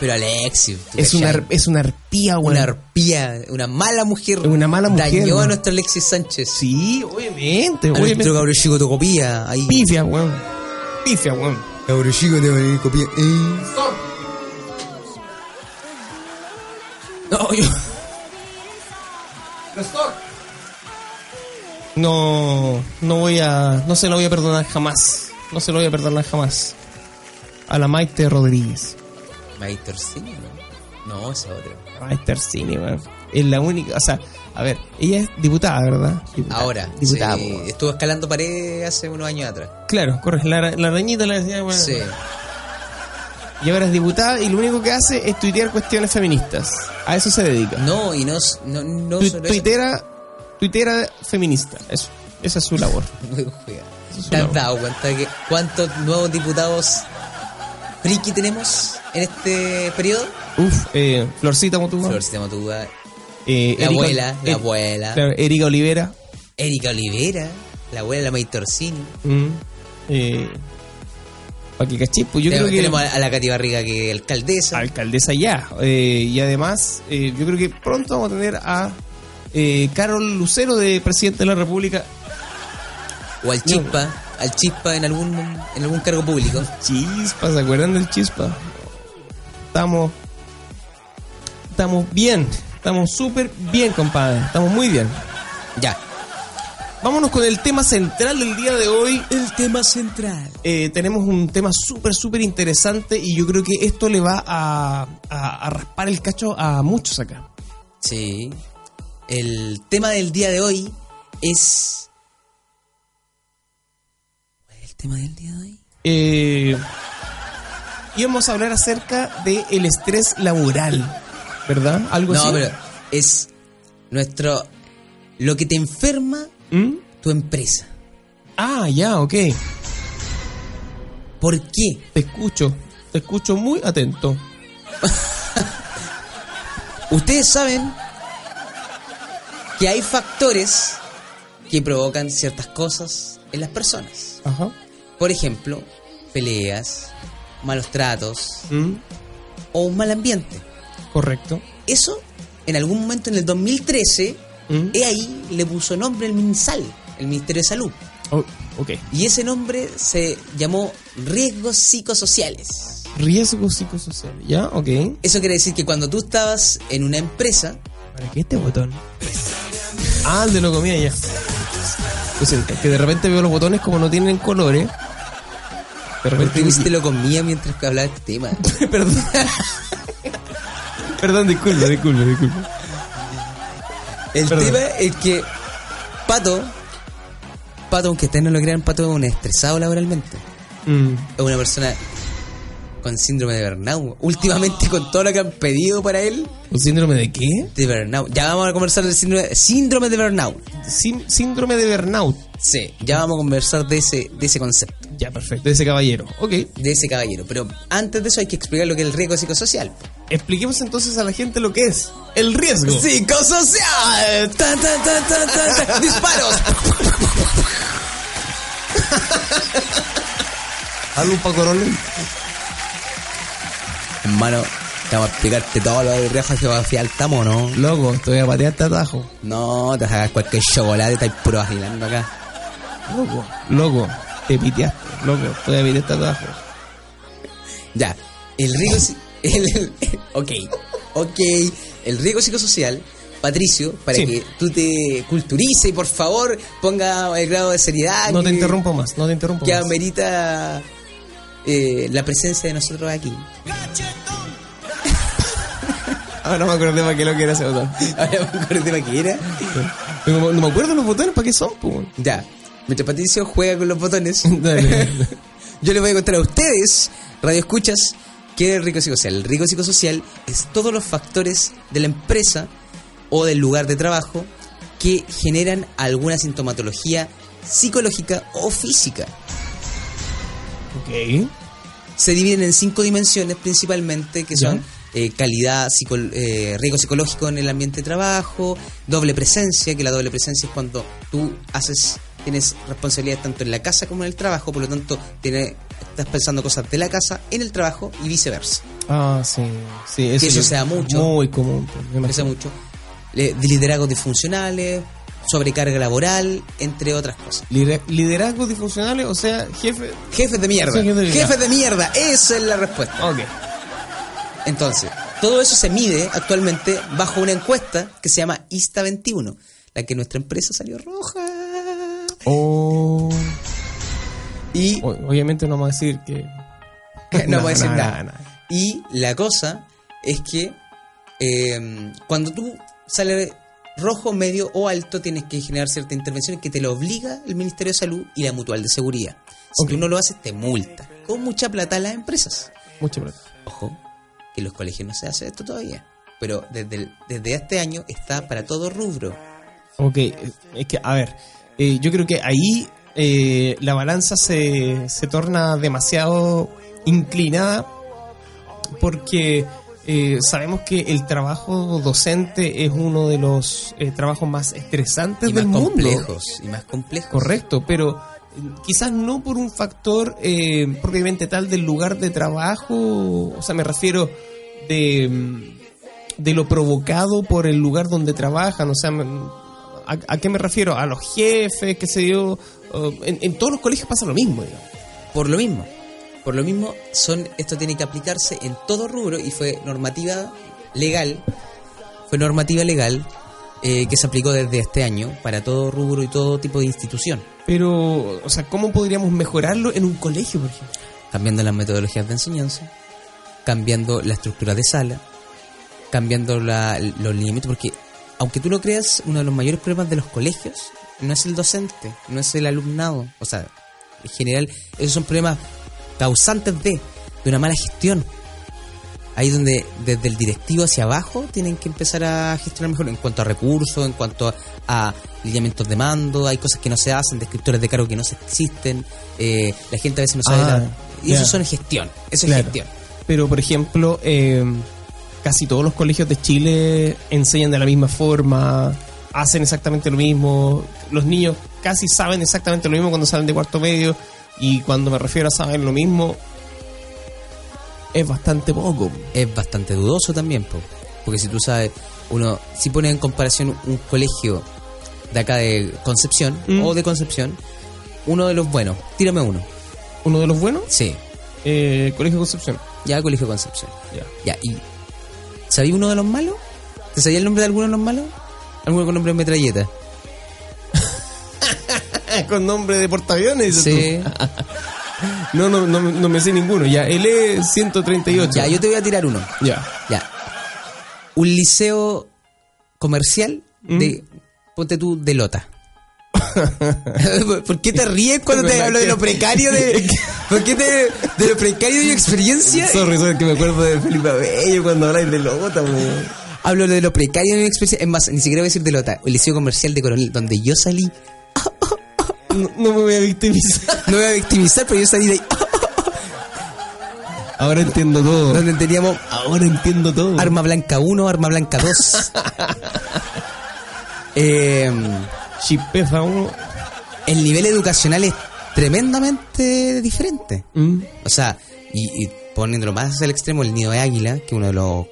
Pero Alexis, ¿tú Es una, es una arpía, weón. una arpía, una mala mujer. Una mala mujer, Dañó a weón. nuestro Alexis Sánchez. Sí, obviamente, A nuestro cabro chico te copia. Ahí. Pifia, weón. Pifia, weón. Cabro chico te copia. Eh. No, yo. No, no voy a, no se lo voy a perdonar jamás. No se lo voy a perdonar jamás. A la Maite Rodríguez. Maítor, sí, ¿no? No, esa otra. Maite Orsini, weón. Es la única, o sea, a ver, ella es diputada, ¿verdad? Diputada. Ahora, diputada. sí, estuvo escalando pared hace unos años atrás. Claro, corre, la, la reñita la decía, bueno. Sí. Y ahora es diputada y lo único que hace es tuitear cuestiones feministas. A eso se dedica. No, y no, no, no Tu- solo eso. tuitera, feminista, eso. Esa es su labor. <laughs> es ¿Te has dado cuenta de que cuántos nuevos diputados friki tenemos en este periodo? Uf, eh, Florcita Motuga. Florcita Motúa, eh, la Erika- abuela, la eh, abuela, claro, Erika Olivera. Erika Olivera, la abuela, la Maite Orsini. Mm, eh, cachis, pues yo Tenemos, creo que. tenemos a la Katy Barriga que es alcaldesa. alcaldesa ya. Eh, y además, eh, yo creo que pronto vamos a tener a eh, Carol Lucero de presidente de la República. o al Chispa, al Chispa en algún en algún cargo público. Chispa, ¿se acuerdan del Chispa? Estamos. Estamos bien. Estamos súper bien, compadre. Estamos muy bien. Ya. Vámonos con el tema central del día de hoy. El tema central. Eh, tenemos un tema súper, súper interesante y yo creo que esto le va a, a- a raspar el cacho a muchos acá. Sí. El tema del día de hoy es. ¿Cuál es el tema del día de hoy? Eh, íbamos a hablar acerca del estrés laboral, ¿verdad? Algo No, así. pero es nuestro. Lo que te enferma ¿Mm? tu empresa. Ah, ya, ok. ¿Por qué? Te escucho. Te escucho muy atento. <laughs> Ustedes saben que hay factores que provocan ciertas cosas en las personas. Ajá. Por ejemplo, peleas, malos tratos Mm, o un mal ambiente. Correcto. Eso, en algún momento en el 2013, Mm. he ahí le puso nombre el MinSal, el Ministerio de Salud. Oh, ok. Y ese nombre se llamó riesgos psicosociales. Riesgos psicosociales. ¿Ya? Ok. Eso quiere decir que cuando tú estabas en una empresa, ¿Para qué este botón? Ah, el de lo comía ya. Lo siento, que de repente veo los botones como no tienen colores. De repente. viste lo comía mientras que hablaba de este tema. <laughs> <laughs> Perdón. Perdón, disculpa, disculpa, disculpa. El Perdón. tema es que Pato, Pato, aunque ustedes no lo crean, Pato es un estresado laboralmente. Mm, Es una persona con síndrome de burnout. Últimamente con todo lo que han pedido para él, ¿Un síndrome de qué? de burnout. Ya vamos a conversar del síndrome, síndrome de burnout. Sin- síndrome de burnout. Sí, ya vamos a conversar de ese, de ese concepto, Ya, perfecto. De ese caballero. Ok. de ese caballero. Pero antes de eso hay que explicar lo que es el riesgo psicosocial. Expliquemos entonces a la gente lo que es el riesgo. ¡Psicosocial! <laughs> ¡Disparos! Hazle un Paco. Hermano, te vamos a explicarte todo lo del riesgo psicosocial, ¿estamos o no? Loco, te voy a patear este atajo. No, te hagas cualquier chocolate, estás puro vacilando acá. Loco. Loco, te piteaste. Loco, te voy a pitear este atajo. Ya, el riesgo... El, el- <laughs> ok, ok. El riesgo psicosocial, Patricio, para Sí. que tú te culturices y por favor ponga el grado de seriedad No te que- interrumpo más, no te interrumpo que más. amerita eh, la presencia de nosotros aquí. <laughs> Ahora me acordé para qué lo que era ese botón. Ahora me acordé para qué era. No, no me acuerdo los botones, ¿para qué son? Ya, mientras Patricio juega con los botones, <laughs> Dale. <laughs> yo les voy a contar a ustedes, radio escuchas, qué es el riesgo psicosocial. El riesgo psicosocial es todos los factores de la empresa o del lugar de trabajo que generan alguna sintomatología psicológica o física. Ok. Se dividen en cinco dimensiones principalmente, que son eh, calidad, psico- eh, riesgo psicológico en el ambiente de trabajo, doble presencia, que la doble presencia es cuando tú haces, tienes responsabilidades tanto en la casa como en el trabajo, por lo tanto tiene, estás pensando cosas de la casa en el trabajo y viceversa. Ah, sí. sí eso, eso yo- sea mucho. Muy común. me imagino. mucho. Liderazgos disfuncionales, sobrecarga laboral, entre otras cosas. Lider- Liderazgos disfuncionales, o sea, jefe. Jefes de mierda. Jefe de- Jefes de mierda. Esa es la respuesta. Ok. Entonces, todo eso se mide actualmente bajo una encuesta que se llama ISTA 21, la que nuestra empresa salió roja. Oh. Y O- Obviamente no vamos a decir que. <laughs> no voy a decir <laughs> no, nada. no. Y la cosa es que eh, cuando tú sales rojo, medio o alto, tienes que generar cierta intervención que te lo obliga el Ministerio de Salud y la Mutual de Seguridad. Si Ok. tú no lo haces, te multa. Con mucha plata a las empresas. Mucha plata. Ojo, que en los colegios no se hace esto todavía. Pero desde, el- desde este año está para todo rubro. Ok, es que, a ver, eh, yo creo que ahí eh, la balanza se, se torna demasiado inclinada porque eh, sabemos que el trabajo docente es uno de los eh, trabajos más estresantes Y del más mundo. complejos. Y más complejos. Correcto, pero eh, quizás no por un factor eh, propiamente tal del lugar de trabajo, o sea, me refiero de, mm, de lo provocado por el lugar donde trabajan, o sea, ¿a, a qué me refiero? A los jefes, qué sé yo, en, en todos los colegios pasa lo mismo. digamos. Por lo mismo. Por lo mismo, son esto tiene que aplicarse en todo rubro y fue normativa legal, fue normativa legal eh, que se aplicó desde este año para todo rubro y todo tipo de institución, Pero, o sea, ¿cómo podríamos mejorarlo en un colegio, por ejemplo? cambiando las metodologías de enseñanza, cambiando la estructura de sala, cambiando la- los lineamientos, porque aunque tú lo creas, uno de los mayores problemas de los colegios no es el docente, no es el alumnado, o sea, en general esos son problemas causantes de, de una mala gestión. Ahí donde desde el directivo hacia abajo tienen que empezar a gestionar mejor en cuanto a recursos, en cuanto a, a lineamientos de mando, hay cosas que no se hacen, descriptores de cargo que no se existen, eh, la gente a veces no sabe... Ah, la- y ya. eso son gestión, eso Claro. es gestión. Pero, por ejemplo, eh, casi todos los colegios de Chile enseñan de la misma forma, hacen exactamente lo mismo. Los niños casi saben exactamente lo mismo cuando salen de cuarto medio. Y cuando me refiero a saber lo mismo, es bastante poco. es bastante dudoso también, po. porque si tú sabes, uno, si pones en comparación un colegio de acá de Concepción Mm. o de Concepción, uno de los buenos, tírame uno, Uno de los buenos, sí, eh, Colegio Concepción. ya Colegio Concepción, Ya. ya, y ¿sabía uno de los malos? ¿Te sabía el nombre de alguno de los malos? Alguno con nombre de metralleta. <laughs> Con nombre de portaaviones. Sí. <laughs> No, no, no, no me sé ninguno. Ya, el E138. Ya, yo te voy a tirar uno. Ya. Ya. Un liceo comercial de, ponte tú, de Lota. <laughs> ¿Por qué te ríes cuando te ¿Verdad hablo de lo precario de... ¿Por qué te, de lo precario de mi experiencia? Sorry, sorry, que me acuerdo de Felipe Abello cuando habláis de Lota, weón. Hablo de lo precario de mi experiencia. Es más, ni siquiera voy a decir de Lota. El liceo comercial de Coronel, donde yo salí. No, no me voy a victimizar. No me voy a victimizar, pero yo salí de ahí. Ahora entiendo todo. Donde teníamos Ahora entiendo todo. Arma Blanca 1, Arma Blanca 2. <laughs> eh, Chipefa uno. el nivel educacional es tremendamente diferente. Mm. O sea, y, y poniéndolo más hacia el extremo, el Nido de Águila, que es uno de los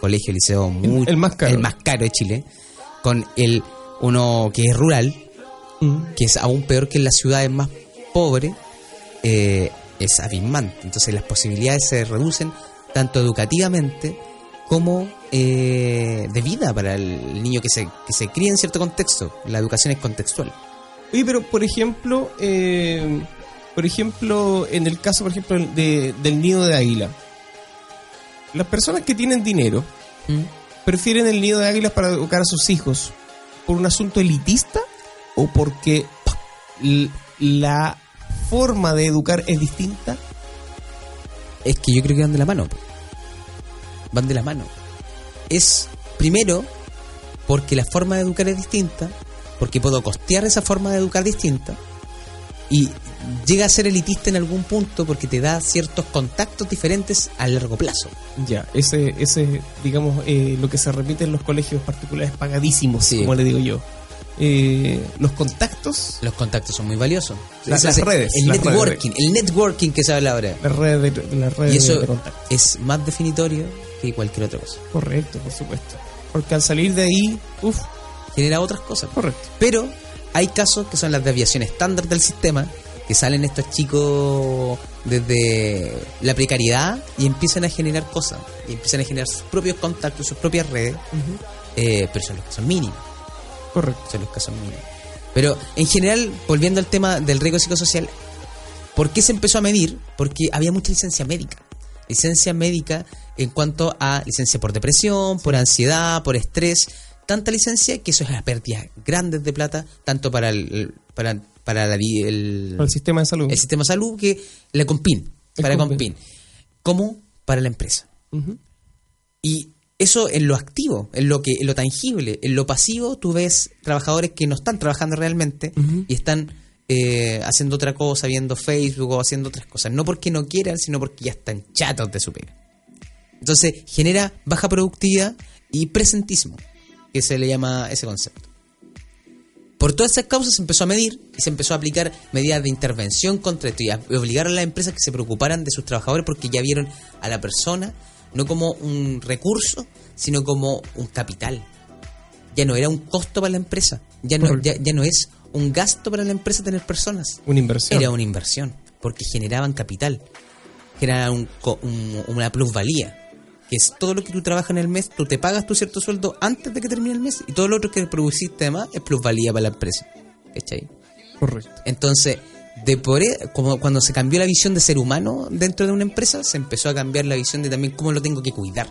colegios, liceos muy... el más caro. El más caro de Chile. Con el uno que es rural, Mm. que es aún peor que en las ciudades más pobres, eh, es abismante. Entonces las posibilidades se reducen tanto educativamente como eh, de vida para el niño que se, que se cría en cierto contexto. La educación es contextual. Oye, pero por ejemplo, eh, por ejemplo, en el caso, por ejemplo, de- del nido de águila, las personas que tienen dinero prefieren el nido de águilas para educar a sus hijos por un asunto elitista o porque la forma de educar es distinta. Es que yo creo que van de la mano. Van de la mano. Es, primero, porque la forma de educar es distinta, porque puedo costear esa forma de educar distinta, y llega a ser elitista en algún punto porque te da ciertos contactos diferentes a largo plazo. Ya, ese, ese, digamos, eh, lo que se repite en los colegios particulares pagadísimos, Sí. como le digo yo. Eh, los contactos, Los contactos son muy valiosos. Las- las es redes, El las networking, el networking que se habla ahora. las redes de, las redes Y eso de contacto. es más definitorio que cualquier otra cosa. Correcto, por supuesto. Porque al salir de ahí, uff, Genera otras cosas. correcto. Pero hay casos que son las desviaciones estándar del sistema, que salen estos chicos desde la precariedad y empiezan a generar cosas, y empiezan a generar sus propios contactos, sus propias redes, eh, pero son los casos mínimos, Correcto. son los casos mínimos. Pero en general, volviendo al tema del riesgo psicosocial, ¿por qué se empezó a medir? Porque había mucha licencia médica. Licencia médica en cuanto a licencia por depresión, por ansiedad, por estrés. Tanta licencia que eso es pérdidas grandes de plata, tanto para el, para, para la el, Para el sistema de salud. el sistema de salud que la Compin, para Compin. Como para la empresa. Ujú. Y eso en lo activo, en lo que, en lo tangible, en lo pasivo, tú ves trabajadores que no están trabajando realmente y están eh, haciendo otra cosa, viendo Facebook o haciendo otras cosas. No porque no quieran, sino porque ya están chatos de su pega. Entonces genera baja productividad y presentismo, que se le llama ese concepto. Por todas esas causas se empezó a medir y se empezó a aplicar medidas de intervención contra esto y a obligar a las empresas que se preocuparan de sus trabajadores porque ya vieron a la persona no como un recurso, sino como un capital. Ya no era un costo para la empresa, ya no, ya, ya no es un gasto para la empresa tener personas, Una inversión. era una inversión, porque generaban capital, generaban un un- una plusvalía, que es todo lo que tú trabajas en el mes, tú te pagas tu cierto sueldo antes de que termine el mes y todo lo otro que produciste además es plusvalía para la empresa. ¿Cachai? Correcto. Entonces, de por e- como cuando se cambió la visión de ser humano dentro de una empresa, se empezó a cambiar la visión de también cómo lo tengo que cuidar.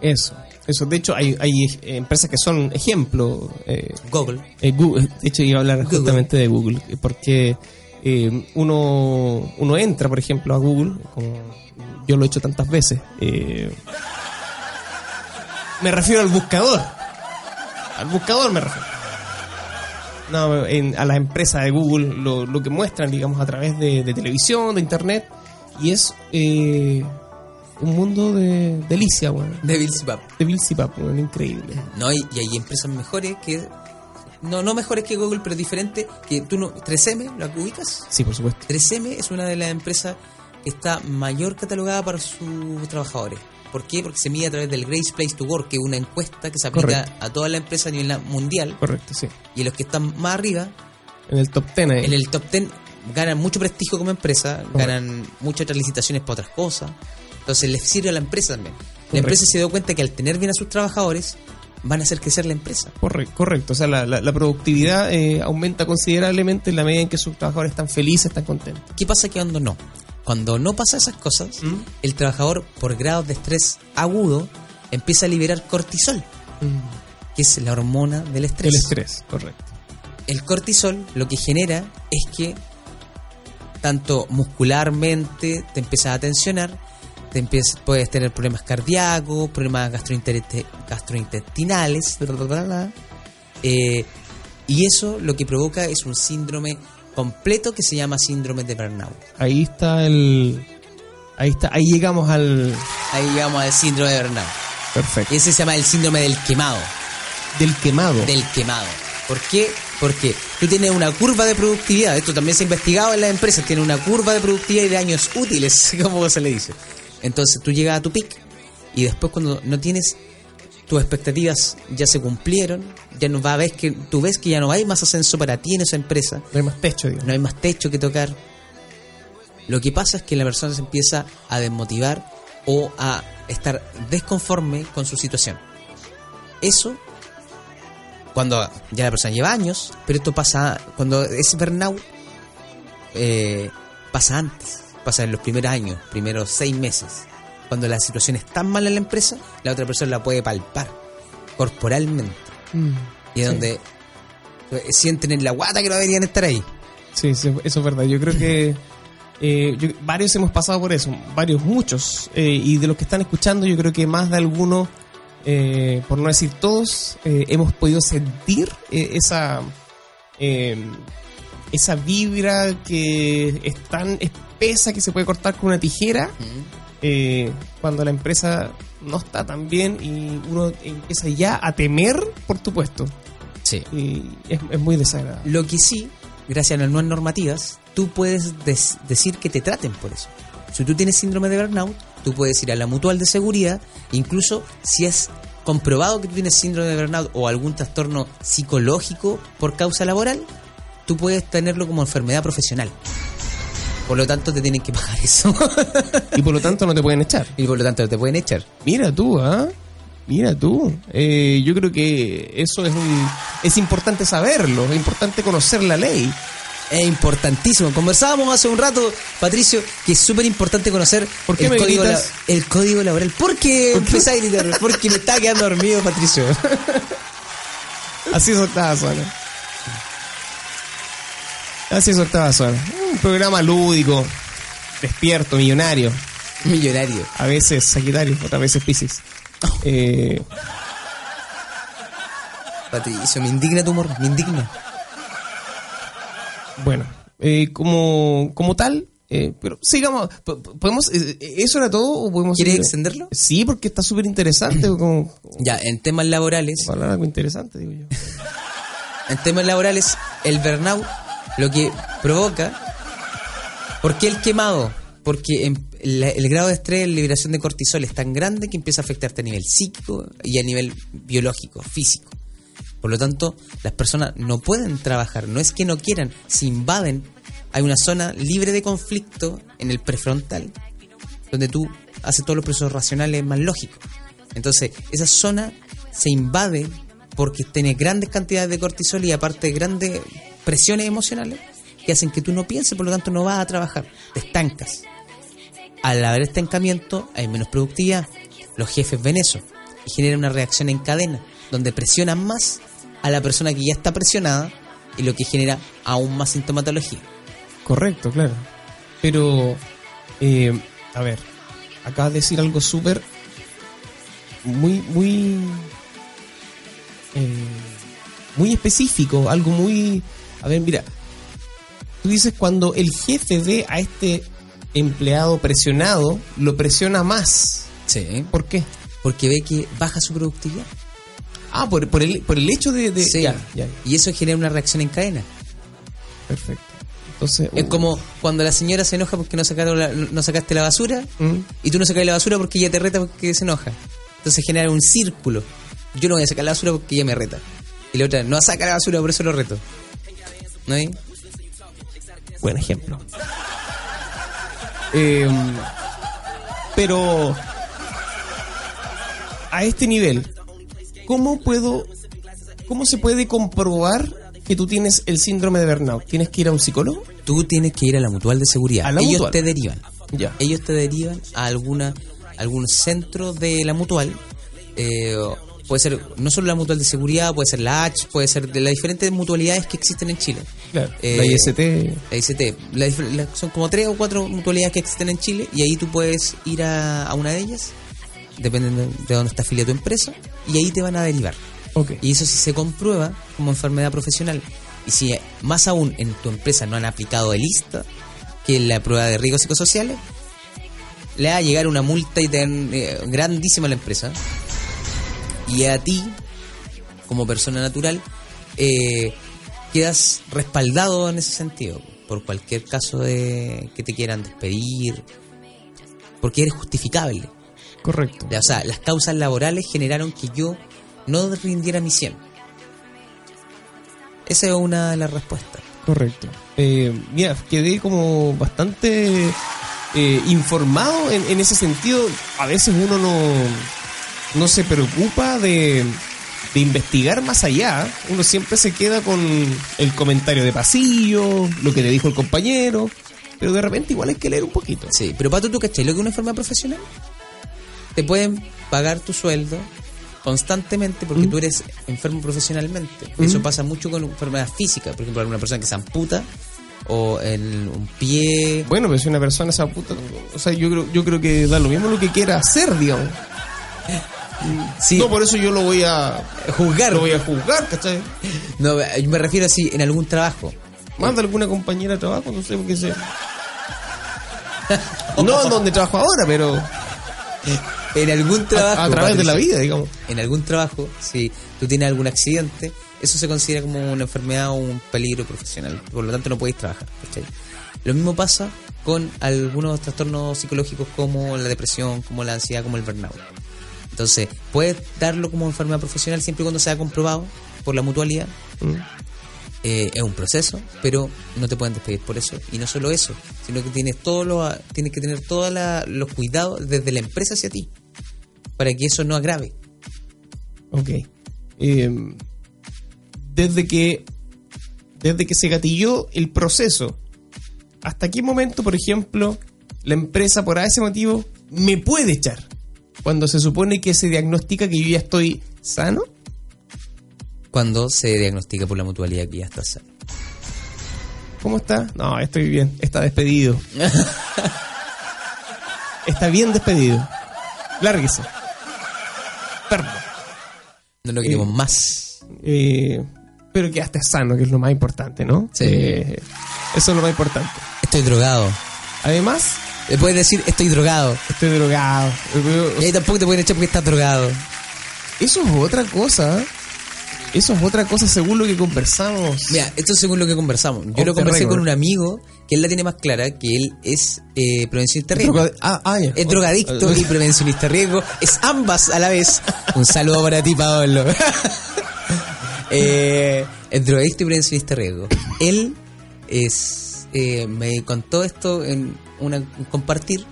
Eso. Eso. De hecho, hay, hay empresas que son ejemplo. Eh, Google. eh, Google, de hecho, iba a hablar Google. justamente de Google. Porque eh, uno, uno entra, por ejemplo, a Google, como yo lo he hecho tantas veces. eh, me refiero al buscador. Al buscador me refiero. No, en- a las empresas de Google lo, lo que muestran, digamos, a través de, de televisión, de internet, y es eh, un mundo de delicia, bueno, De Bill Zipap. de Bill Zipap, bueno, increíble. No, y, y hay empresas mejores que. No, no mejores que Google, pero diferentes. Que tú no. 3M, ¿la ubicas? Sí, por supuesto. 3M es una de las empresas que está mayor catalogada para sus trabajadores. ¿Por qué? Porque se mide a través del Great Place to Work, que es una encuesta que se aplica Correcto. a todas las empresas a nivel mundial. Correcto, sí. Y los que están más arriba, En el top 10 ahí. en el top 10, ganan mucho prestigio como empresa, ganan muchas otras licitaciones para otras cosas. Entonces les sirve a la empresa también. La Correcto. empresa se dio cuenta que al tener bien a sus trabajadores, van a hacer crecer la empresa. Corre- correcto, o sea, la, la- la productividad eh, aumenta considerablemente en la medida en que sus trabajadores están felices, están contentos. ¿Qué pasa que cuando no? Cuando no pasa esas cosas, ¿Mm? el trabajador, por grados de estrés agudo, empieza a liberar cortisol, que es la hormona del estrés. El estrés, correcto. El cortisol lo que genera es que tanto muscularmente te empiezas a tensionar, te empiezas, puedes tener problemas cardíacos, problemas gastrointestinales, bla, bla, bla, bla. Eh, y eso lo que provoca es un síndrome completo que se llama síndrome de burnout. Ahí está el... Ahí está, ahí llegamos al... Ahí llegamos al síndrome de burnout. Perfecto. Ese se llama el síndrome del quemado. Del quemado. Del quemado. ¿Por qué? Porque tú tienes una curva de productividad. Esto también se ha investigado en las empresas. Tiene una curva de productividad y de años útiles, <laughs> como se le dice. Entonces tú llegas a tu pic y después cuando no tienes tus expectativas ya se cumplieron, ya no va a ver que tú ves que ya no hay más ascenso para ti en esa empresa, No hay más techo, digamos. no hay más techo que tocar. Lo que pasa es que la persona se empieza a desmotivar o a estar desconforme con su situación. Eso cuando ya la persona lleva años, pero esto pasa cuando es burnout eh, pasa antes, pasa en los primeros años, primeros seis meses. Cuando la situación es tan mala en la empresa, la otra persona la puede palpar corporalmente Mm. y es Sí. donde eh, sienten en la guata que no deberían estar ahí. Sí, sí, eso es verdad. Yo creo que <laughs> eh, yo- varios hemos pasado por eso, varios, muchos. eh, y de los que están escuchando, yo creo que más de algunos, eh, por no decir todos, eh, hemos podido sentir esa eh, esa vibra que es tan espesa que se puede cortar con una tijera eh, cuando la empresa no está tan bien y uno empieza ya a temer por tu puesto. Sí. Y es, es muy desagradable. Lo que sí, gracias a las nuevas normativas, tú puedes des- decir que te traten por eso. Si tú tienes síndrome de burnout, tú puedes ir a la mutual de seguridad, incluso si es comprobado que tú tienes síndrome de burnout o algún trastorno psicológico por causa laboral, tú puedes tenerlo como enfermedad profesional. Por lo tanto, te tienen que pagar eso. Y por lo tanto no te pueden echar. y por lo tanto, te pueden echar. Mira tú, ¿ah? Mira tú. Eh, yo creo que eso es un, es importante saberlo, es importante conocer la ley. Es importantísimo. Conversábamos hace un rato, Patricio, que es súper importante conocer ¿Por qué el, me código la- el código laboral. ¿Por qué empecé a gritar? Porque me estaba quedando dormido, Patricio. <laughs> Así soltaba Zona. Así soltaba Zona. Un programa lúdico, despierto, millonario. Millonario. A veces Sagitario, otras veces Pisces. Eh, Patricio, me indigna tu humor, me indigna. bueno, eh, como, como tal, eh, pero sigamos. po- po- ¿Podemos, eh, ¿Eso era todo o podemos ¿Quieres seguir? extenderlo? Sí, porque está súper interesante. <laughs> como, Ya, en temas laborales, hablar algo interesante, digo yo. en temas laborales, el burnout lo que provoca. ¿Por qué el quemado? Porque la- el grado de estrés, la liberación de cortisol es tan grande que empieza a afectarte a nivel psíquico y a nivel biológico, físico. Por lo tanto, las personas no pueden trabajar, no es que no quieran, se invaden. Hay una zona libre de conflicto en el prefrontal, donde tú haces todos los procesos racionales más lógicos. Entonces, esa zona se invade porque tiene grandes cantidades de cortisol y aparte grandes presiones emocionales que hacen que tú no pienses, por lo tanto no vas a trabajar, te estancas. Al haber estancamiento hay menos productividad. Los jefes ven eso y generan una reacción en cadena, donde presionan más a la persona que ya está presionada y lo que genera aún más sintomatología. Correcto, claro. Pero, eh, a ver, acabas de decir algo súper, muy, muy, eh, muy específico, algo muy, a ver, mira, tú dices cuando el jefe ve a este empleado presionado, lo presiona más. Sí. ¿Por qué? Porque ve que baja su productividad. Ah, por, por el, por el hecho de... de- Sí. ya, ya, Y eso genera una reacción en cadena. perfecto. Entonces, Es uh, como cuando la señora se enoja porque no, sacaron la- no sacaste la basura ¿Mm? y tú no sacas la basura porque ella te reta porque se enoja. Entonces genera un círculo. Yo no voy a sacar la basura porque ella me reta. Y la otra, no saca la basura, por eso lo reto. ¿No hay? Buen ejemplo. Eh, pero a este nivel, ¿cómo puedo, cómo se puede comprobar que tú tienes el síndrome de burnout? ¿Tienes que ir a un psicólogo? Tú tienes que ir a la mutual de seguridad. A la Ellos mutual. te derivan. Ya. Ellos te derivan a alguna algún centro de la mutual. eh, puede ser no solo la mutual de seguridad, puede ser la H, puede ser de las diferentes mutualidades que existen en Chile. Claro. Eh, la IST. La. La la- son como tres o cuatro mutualidades que existen en Chile y ahí tú puedes ir a, a una de ellas, dependiendo de dónde está afiliada tu empresa, y ahí te van a derivar. Y eso sí se comprueba como enfermedad profesional. Y si más aún en tu empresa no han aplicado el ISTA, que es la prueba de riesgos psicosociales, le va a llegar una multa y te- eh, grandísima a la empresa. Y a ti, como persona natural, eh, quedas respaldado en ese sentido. Por cualquier caso de que te quieran despedir. Porque eres justificable. Correcto. O sea, las causas laborales generaron que yo no rindiera mi 100. Esa es una de las respuestas. Correcto. Eh, mira, quedé como bastante eh, informado en, en ese sentido. A veces uno no, no se preocupa de, de investigar más allá. Uno siempre se queda con el comentario de pasillo, lo que le dijo el compañero. Pero de repente igual hay que leer un poquito. Sí, pero Pato, ¿tú cachai lo que es una enfermedad profesional? Te pueden pagar tu sueldo constantemente porque tú eres enfermo profesionalmente. Eso pasa mucho con enfermedades físicas. Por ejemplo, alguna persona que se amputa o en un pie. Bueno, pero si una persona esa puta, o sea, yo creo, yo creo que da lo mismo lo que quiera hacer, digamos. <laughs> Sí, No, por eso yo lo voy a juzgar. lo voy a juzgar, ¿cachai? No, yo me refiero así en algún trabajo. Manda alguna compañera de trabajo, no sé por qué sé. <laughs> No en donde trabajo ahora, pero En algún trabajo. a, a través de la vida, digamos. en algún trabajo, si tú tienes algún accidente, eso se considera como una enfermedad o un peligro profesional. Por lo tanto, no podéis trabajar. ¿cachai? Lo mismo pasa con algunos trastornos psicológicos como la depresión, como la ansiedad, como el burnout. Entonces, puedes darlo como enfermedad profesional siempre y cuando sea comprobado por la mutualidad. Eh, es un proceso, pero no te pueden despedir por eso. Y no solo eso, sino que tienes, todo lo, tienes que tener todos los cuidados desde la empresa hacia ti, para que eso no agrave. Ok. Eh, desde que desde que se gatilló el proceso, ¿hasta qué momento, por ejemplo, la empresa por ese motivo me puede echar? Cuando se supone que se diagnostica que yo ya estoy sano. Cuando se diagnostica por la mutualidad que ya está sano. ¿Cómo está? No, estoy bien. Está despedido. <laughs> está bien despedido. Lárguese. Perdón. No lo queremos más. Eh, pero que hasta sano, que es lo más importante, ¿no? Sí. Eh, eso es lo más importante. Estoy drogado. Además, Le puedes decir, estoy drogado. estoy drogado. Y ahí tampoco te pueden echar porque estás drogado. Eso es otra cosa. Eso es otra cosa según lo que conversamos. Mira, esto es según lo que conversamos. Yo Off lo conversé con un amigo que él la tiene más clara, que él es eh, prevencionista riesgo. Droga- ah, ah, ya. Es drogadicto y <laughs> prevencionista riesgo. Es ambas a la vez. <laughs> Un saludo para ti, Pablo. <laughs> eh, es drogadicto y prevencionista riesgo. Él es eh, me contó esto en una, un compartir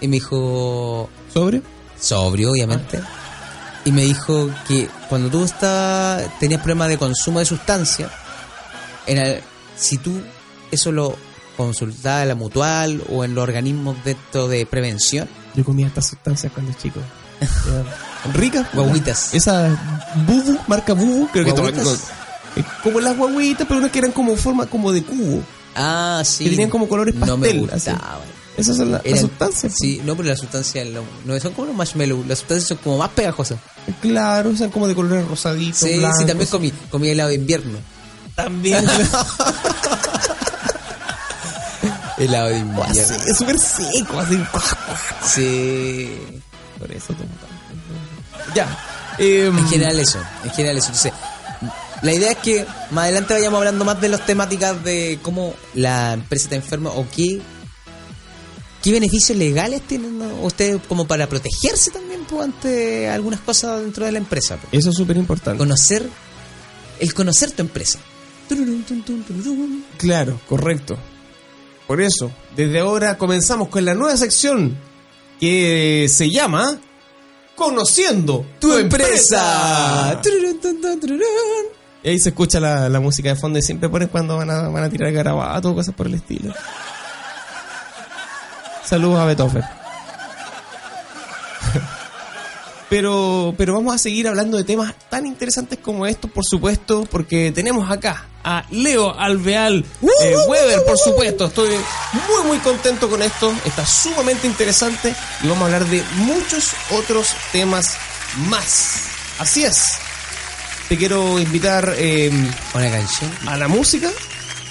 y me dijo ¿Sobre? sobrio, obviamente. Y me dijo que cuando tú estás, tenías problemas de consumo de sustancia, en el- si tú eso lo consultabas en la mutual o en los organismos de esto de prevención, Yo comía estas sustancias cuando chico. <laughs> Ricas. Guaguitas. Esa bubu, marca bubu, creo que eh, como las guaguitas, pero unas que eran como forma como de cubo. Ah, sí. Que tenían como colores No me pastel, así. gustaba. Esas son la- las Eran- sustancias. Sí, no, pero las sustancias no son como los marshmallows, las sustancias son como más pegajosas. Claro, son como de colores rosaditos. Sí, sí, también comí, comí helado de invierno. También. <laughs> Helado de Así, invierno. es súper seco, así. Sí. Por eso tomo tanto. Ya. em, En general eso, en general eso. Entonces, la idea es que más adelante vayamos hablando más de las temáticas de cómo la empresa está enferma o qué, qué beneficios legales tienen ustedes como para protegerse también pues, ante algunas cosas dentro de la empresa. pues. Eso es súper importante. Conocer, el conocer tu empresa. Claro, correcto. Por eso, desde ahora comenzamos con la nueva sección que se llama Conociendo tu, empresa. Y ahí se escucha la, la música de fondo y siempre ponen cuando van a, van a tirar garabato o cosas por el estilo. Saludos a Beethoven. <laughs> Pero, pero vamos a seguir hablando de temas tan interesantes como estos, por supuesto, porque tenemos acá a Leo Alveal eh, Weber, por supuesto. Estoy muy, muy contento con esto. Está sumamente interesante y vamos a hablar de muchos otros temas más. Así es. Te quiero invitar eh, Una canción. a la música.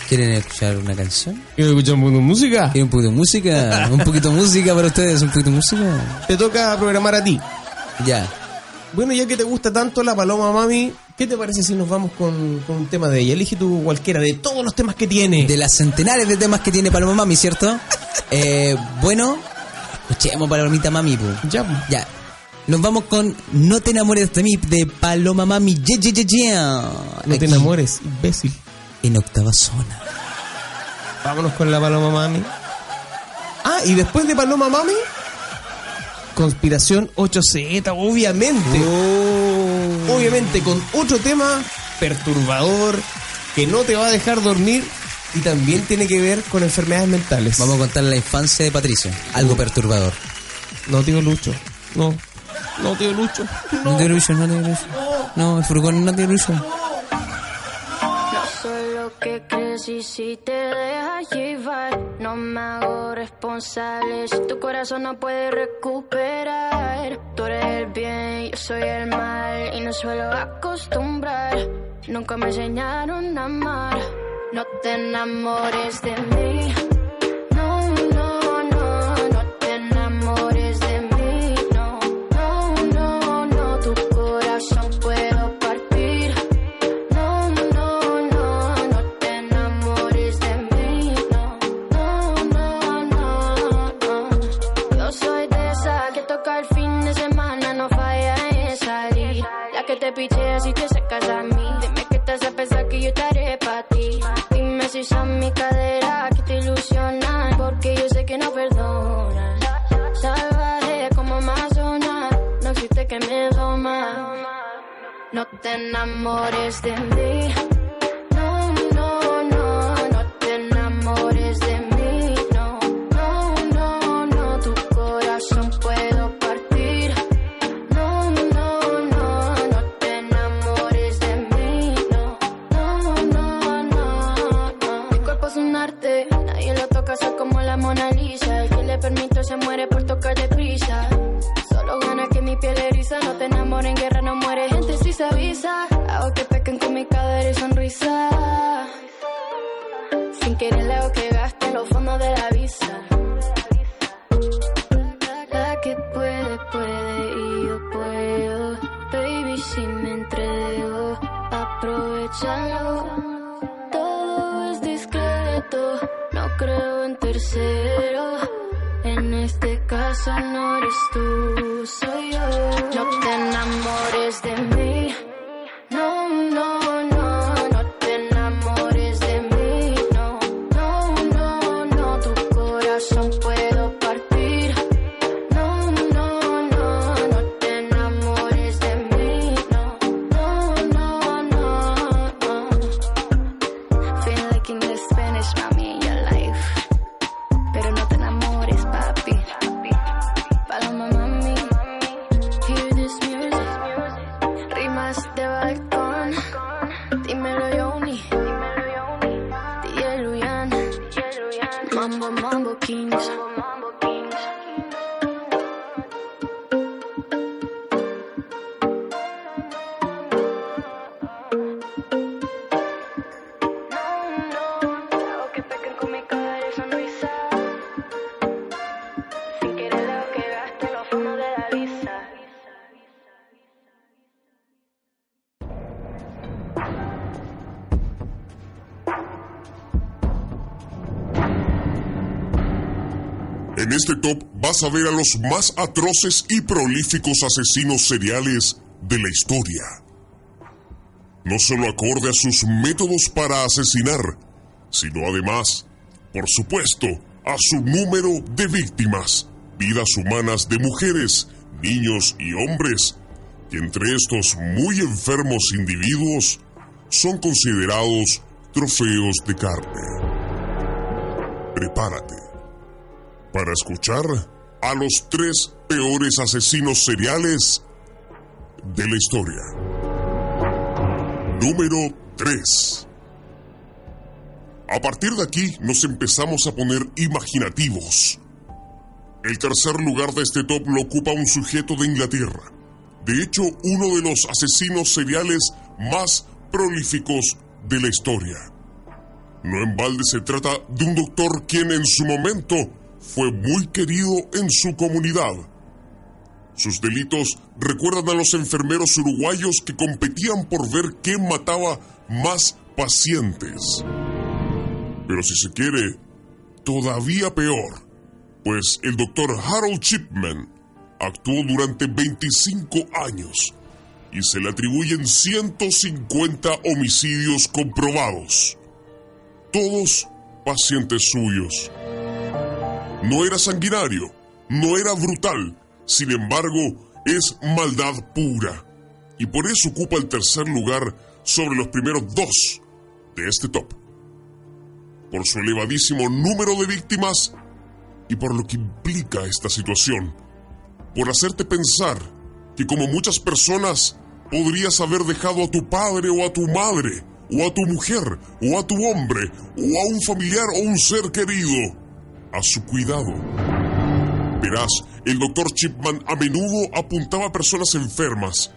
¿Quieren escuchar una canción? ¿Quieres escuchar música? ¿Quieren un poquito de música? ¿Un poquito de música para ustedes? ¿Un poquito de música? Te toca programar a ti. Ya. Bueno, ya que te gusta tanto la Paloma Mami, ¿qué te parece si nos vamos con, con un tema de ella? Elige tú cualquiera de todos los temas que tiene. De las centenares de temas que tiene Paloma Mami, ¿cierto? <laughs> Eh, bueno, escuchemos Palomita Mami, pu. Ya, pues. Ya. Nos vamos con No te enamores de mí, de Paloma Mami. Yeah, yeah, yeah, no te enamores, imbécil. En octava zona. Vámonos con la Paloma Mami. Ah, y después de Paloma Mami, Conspiración 8Z, obviamente. Oh. Obviamente, con otro tema perturbador que no te va a dejar dormir y también tiene que ver con enfermedades mentales. Vamos a contar la infancia de Patricio. Algo perturbador. No, tío Lucho. No. No, tío Lucho. No te Lucho, no te Lucho. No, el furgón no te Lucho. No soy lo que crees y si te dejas llevar, no me hago responsable. Si tu corazón no puede recuperar, tú eres el bien, yo soy el mal y no suelo acostumbrar. Nunca me enseñaron a amar. No te enamores de mí. Te picheas y te secas a mí. Dime que te hace pensar que yo estaré para ti. Dime si son mi cadera que te ilusionan, porque yo sé que no perdonan. Salvaje como Amazona, no existe que me doma. No te enamores de mí. la Mona Lisa. El que le permito se muere por tocar de prisa. Solo gana que mi piel eriza. No te enamores, en guerra no muere. Gente si se avisa. Hago que pequen con mi cadera y sonrisa. Sin querer le hago que gaste los fondos de la visa. La que puede, puede y yo puedo. Baby, si me entrego, aprovechalo. Todo es discreto, no creo tercero. En este caso no eres tú, soy yo. No te enamores de mí. Este top vas a ver a los más atroces y prolíficos asesinos seriales de la historia. No solo acorde a sus métodos para asesinar, sino además, por supuesto, a su número de víctimas, vidas humanas de mujeres, niños y hombres, que entre estos muy enfermos individuos son considerados trofeos de carne. Prepárate para escuchar a los tres peores asesinos seriales de la historia. Número 3. A partir de aquí nos empezamos a poner imaginativos. El tercer lugar de este top lo ocupa un sujeto de Inglaterra. De hecho, uno de los asesinos seriales más prolíficos de la historia. No en balde se trata de un doctor quien en su momento fue muy querido en su comunidad. Sus delitos recuerdan a los enfermeros uruguayos que competían por ver quién mataba más pacientes. Pero si se quiere, todavía peor, pues el doctor Harold Chipman actuó durante 25 años y se le atribuyen 150 homicidios comprobados, todos pacientes suyos. No era sanguinario, no era brutal, sin embargo, es maldad pura. Y por eso ocupa el tercer lugar sobre los primeros dos de este top. Por su elevadísimo número de víctimas y por lo que implica esta situación. Por hacerte pensar que como muchas personas podrías haber dejado a tu padre o a tu madre, o a tu mujer, o a tu hombre, o a un familiar o un ser querido a su cuidado. Verás, el doctor Chipman a menudo apuntaba a personas enfermas,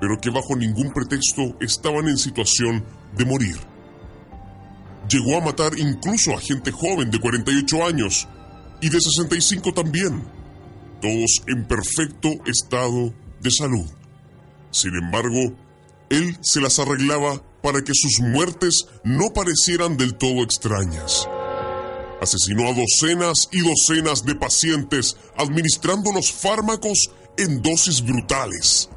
pero que bajo ningún pretexto estaban en situación de morir. Llegó a matar incluso a gente joven de 48 años y de 65 también, todos en perfecto estado de salud. Sin embargo, él se las arreglaba para que sus muertes no parecieran del todo extrañas. Asesinó a docenas y docenas de pacientes administrando los fármacos en dosis brutales.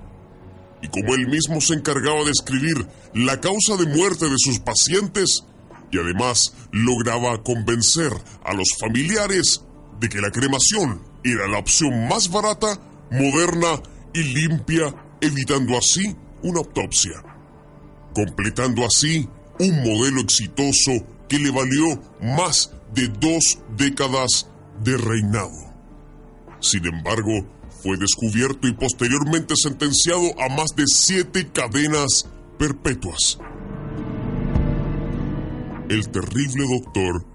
Y como él mismo se encargaba de escribir la causa de muerte de sus pacientes, y además lograba convencer a los familiares de que la cremación era la opción más barata, moderna y limpia, evitando así una autopsia. Completando así un modelo exitoso que le valió más de dos décadas de reinado. Sin embargo, fue descubierto y posteriormente sentenciado a más de siete cadenas perpetuas. El terrible doctor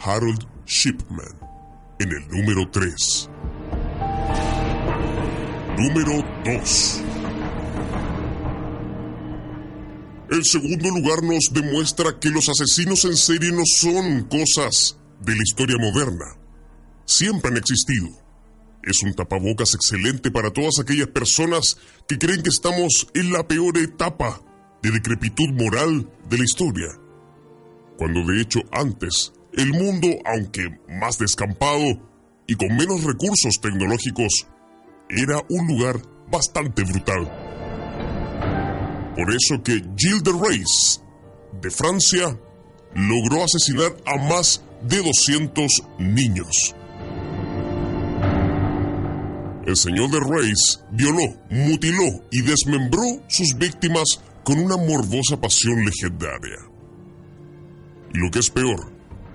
Harold Shipman, en el número 3. Número 2. El segundo lugar nos demuestra que los asesinos en serie no son cosas de la historia moderna. Siempre han existido. Es un tapabocas excelente para todas aquellas personas que creen que estamos en la peor etapa de decrepitud moral de la historia. Cuando de hecho antes, el mundo, aunque más descampado y con menos recursos tecnológicos, era un lugar bastante brutal. Por eso que Gilles de Reis, de Francia, logró asesinar a más de 200 niños. El señor de Reis violó, mutiló y desmembró sus víctimas con una morbosa pasión legendaria. Y lo que es peor,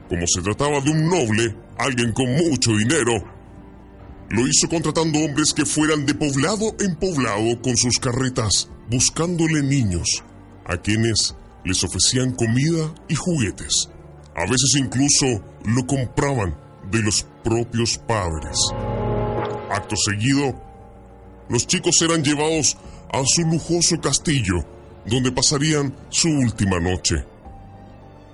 como se trataba de un noble, alguien con mucho dinero, lo hizo contratando hombres que fueran de poblado en poblado con sus carretas, buscándole niños, a quienes les ofrecían comida y juguetes. A veces incluso lo compraban de los propios padres. Acto seguido, los chicos eran llevados a su lujoso castillo, donde pasarían su última noche.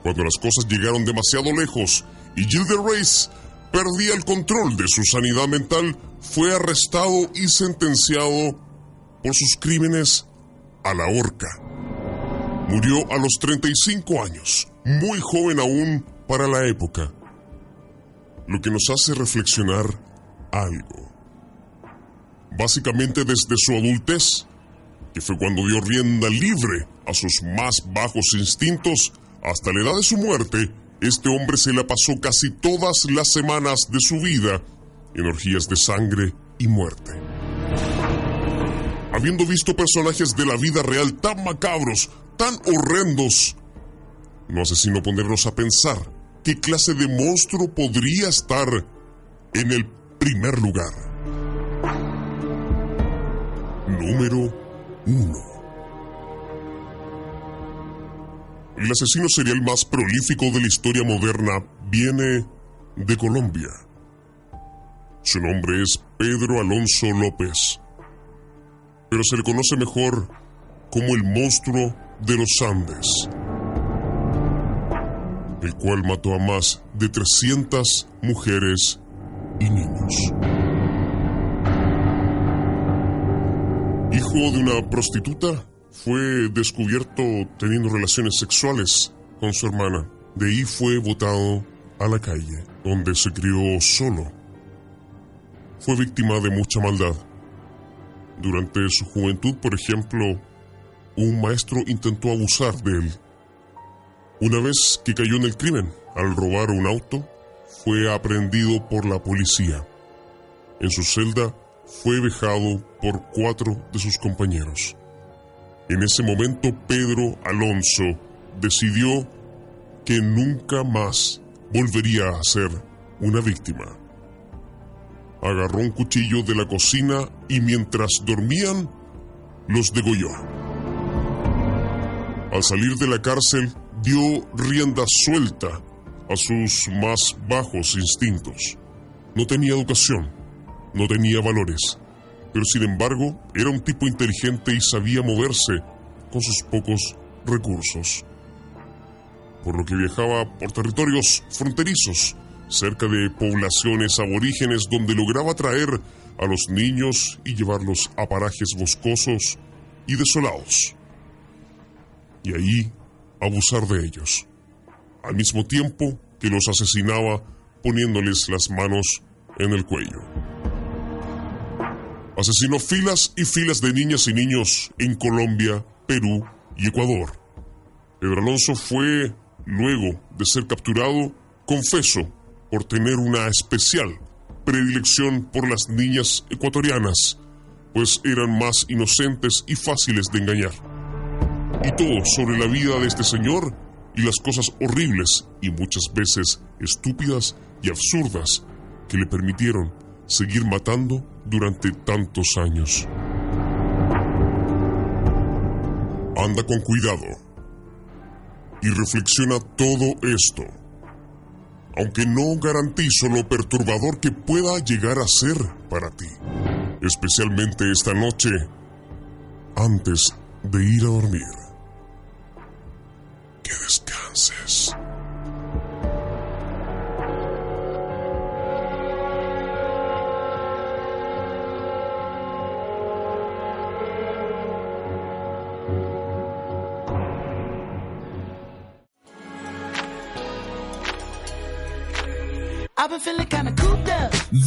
Cuando las cosas llegaron demasiado lejos y Gilles de perdía el control de su sanidad mental, fue arrestado y sentenciado por sus crímenes a la horca. Murió a los 35 años, muy joven aún para la época, lo que nos hace reflexionar algo. Básicamente desde su adultez, que fue cuando dio rienda libre a sus más bajos instintos, hasta la edad de su muerte, este hombre se la pasó casi todas las semanas de su vida en orgías de sangre y muerte. Habiendo visto personajes de la vida real tan macabros, tan horrendos, no hace sino ponernos a pensar qué clase de monstruo podría estar en el primer lugar. Número 1. El asesino serial más prolífico de la historia moderna viene de Colombia. Su nombre es Pedro Alonso López, pero se le conoce mejor como el monstruo de los Andes, el cual mató a más de 300 mujeres y niños. Hijo de una prostituta, fue descubierto teniendo relaciones sexuales con su hermana. De ahí fue botado a la calle, donde se crió solo. Fue víctima de mucha maldad. Durante su juventud, por ejemplo, un maestro intentó abusar de él. Una vez que cayó en el crimen al robar un auto, fue aprendido por la policía. En su celda fue vejado por cuatro de sus compañeros. En ese momento Pedro Alonso decidió que nunca más volvería a ser una víctima. Agarró un cuchillo de la cocina y mientras dormían, los degolló. Al salir de la cárcel, dio rienda suelta a sus más bajos instintos. No tenía educación, no tenía valores pero sin embargo era un tipo inteligente y sabía moverse con sus pocos recursos. Por lo que viajaba por territorios fronterizos, cerca de poblaciones aborígenes donde lograba traer a los niños y llevarlos a parajes boscosos y desolados. Y ahí abusar de ellos, al mismo tiempo que los asesinaba poniéndoles las manos en el cuello. Asesinó filas y filas de niñas y niños en Colombia, Perú y Ecuador. Pedro Alonso fue, luego de ser capturado, confeso por tener una especial predilección por las niñas ecuatorianas, pues eran más inocentes y fáciles de engañar. Y todo sobre la vida de este señor y las cosas horribles y muchas veces estúpidas y absurdas que le permitieron seguir matando durante tantos años. Anda con cuidado y reflexiona todo esto, aunque no garantizo lo perturbador que pueda llegar a ser para ti. especialmente esta noche, antes de ir a dormir.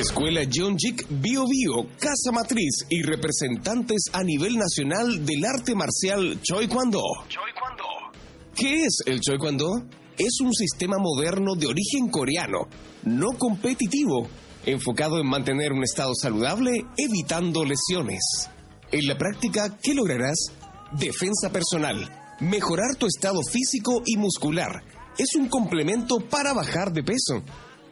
Escuela John Jick Bio Bio, Casa Matriz y representantes a nivel nacional del arte marcial Choi Kwando. ¿Qué es el Choi Kwando? Es un sistema moderno de origen coreano, no competitivo, enfocado en mantener un estado saludable, evitando lesiones. En la práctica, ¿qué lograrás? Defensa personal, mejorar tu estado físico y muscular. Es un complemento para bajar de peso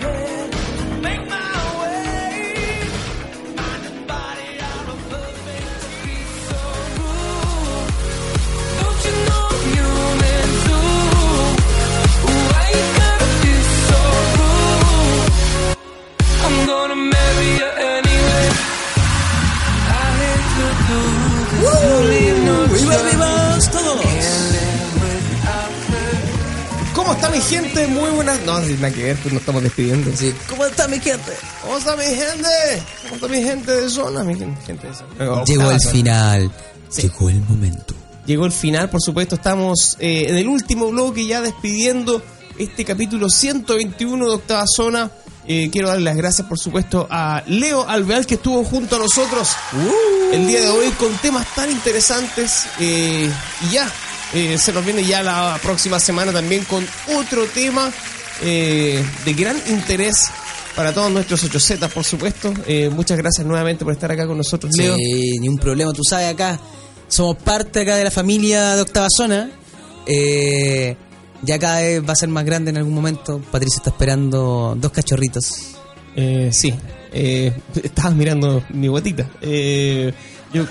Make está mi gente? Muy buenas. No, sin nada que ver, pues nos estamos despidiendo. Sí, ¿Cómo está mi gente? ¿Cómo está mi gente? ¿Cómo está mi gente de zona? Mi gente de zona. Llegó el final. Llegó el momento. Llegó el final, por supuesto. Estamos eh, en el último bloque ya despidiendo este capítulo 121 de Octava Zona. Eh, quiero darle las gracias, por supuesto, a Leo Alveal que estuvo junto a nosotros el día de hoy con temas tan interesantes. eh, y ya, eh, se nos viene ya la próxima semana también con otro tema eh, de gran interés para todos nuestros 8Z, por supuesto. Eh, muchas gracias nuevamente por estar acá con nosotros, Leo. Sí, ni un problema, tú sabes, acá somos parte acá de la familia de Octava Zona. Eh, ya cada vez va a ser más grande en algún momento. Patricia está esperando dos cachorritos. Eh, sí, eh, estabas mirando mi guatita. Eh, yo,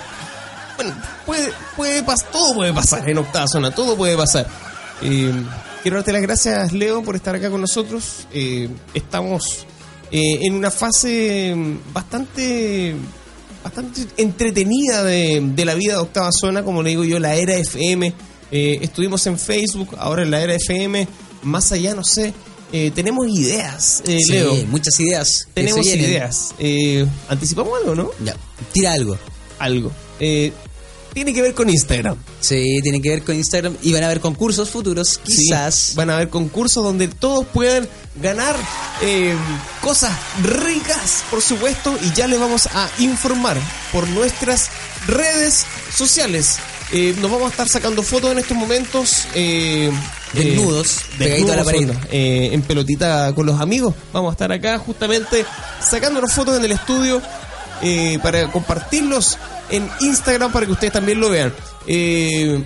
bueno, puede, puede pas- todo puede pasar en octava zona, todo puede pasar. Eh, quiero darte las gracias, Leo, por estar acá con nosotros. Eh, estamos eh, en una fase bastante bastante entretenida de, de la vida de Octava Zona, como le digo yo, la era FM. Eh, estuvimos en Facebook, ahora en la era FM. Más allá, no sé, eh, tenemos ideas, eh, Sí, Leo. muchas ideas. Tenemos ideas. Eh, ¿Anticipamos algo, no? Ya, tira algo. Algo. Eh, tiene que ver con Instagram. Sí, tiene que ver con Instagram y van a haber concursos futuros, Sí, quizás. van a haber concursos donde todos puedan ganar eh, cosas ricas, por supuesto, y ya les vamos a informar por nuestras redes sociales. Eh, nos vamos a estar sacando fotos en estos momentos. eh, Desnudos, pegadito a la pared. eh, en pelotita con los amigos. Vamos a estar acá justamente sacándonos fotos en el estudio eh, para compartirlos en Instagram para que ustedes también lo vean. Eh,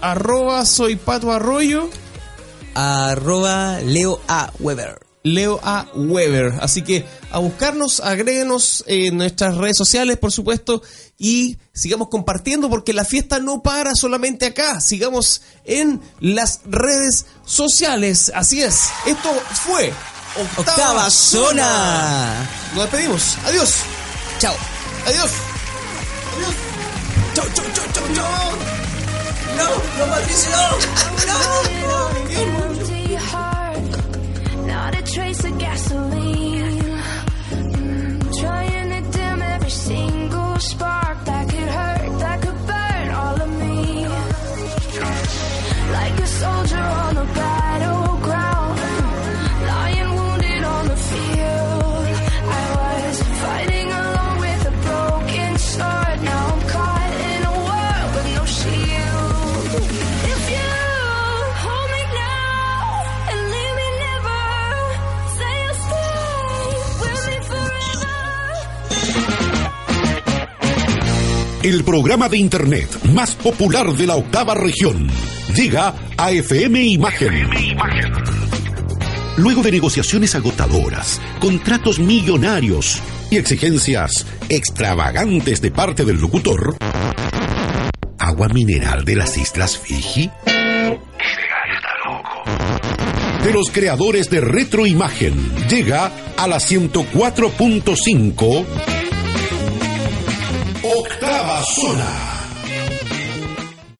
arroba soy Pato Arroyo Arroba Leo A. Weber. Leo A. Weber. Así que a buscarnos, agréguenos en nuestras redes sociales, por supuesto, y sigamos compartiendo porque la fiesta no para solamente acá. Sigamos en las redes sociales. Así es. Esto fue Octava, Octava Zona. Zona. Nos despedimos. Adiós. Chao. Adiós. Chao, chao, chao. No, no, Patricio, no. empty heart, not a trace of gasoline. Mm, trying to dim every single spark El programa de Internet más popular de la octava región llega a FM Imagen. Luego de negociaciones agotadoras, contratos millonarios y exigencias extravagantes de parte del locutor, agua mineral de las Islas Fiji. De los creadores de Retroimagen, llega a la 104.5 Octava Zona.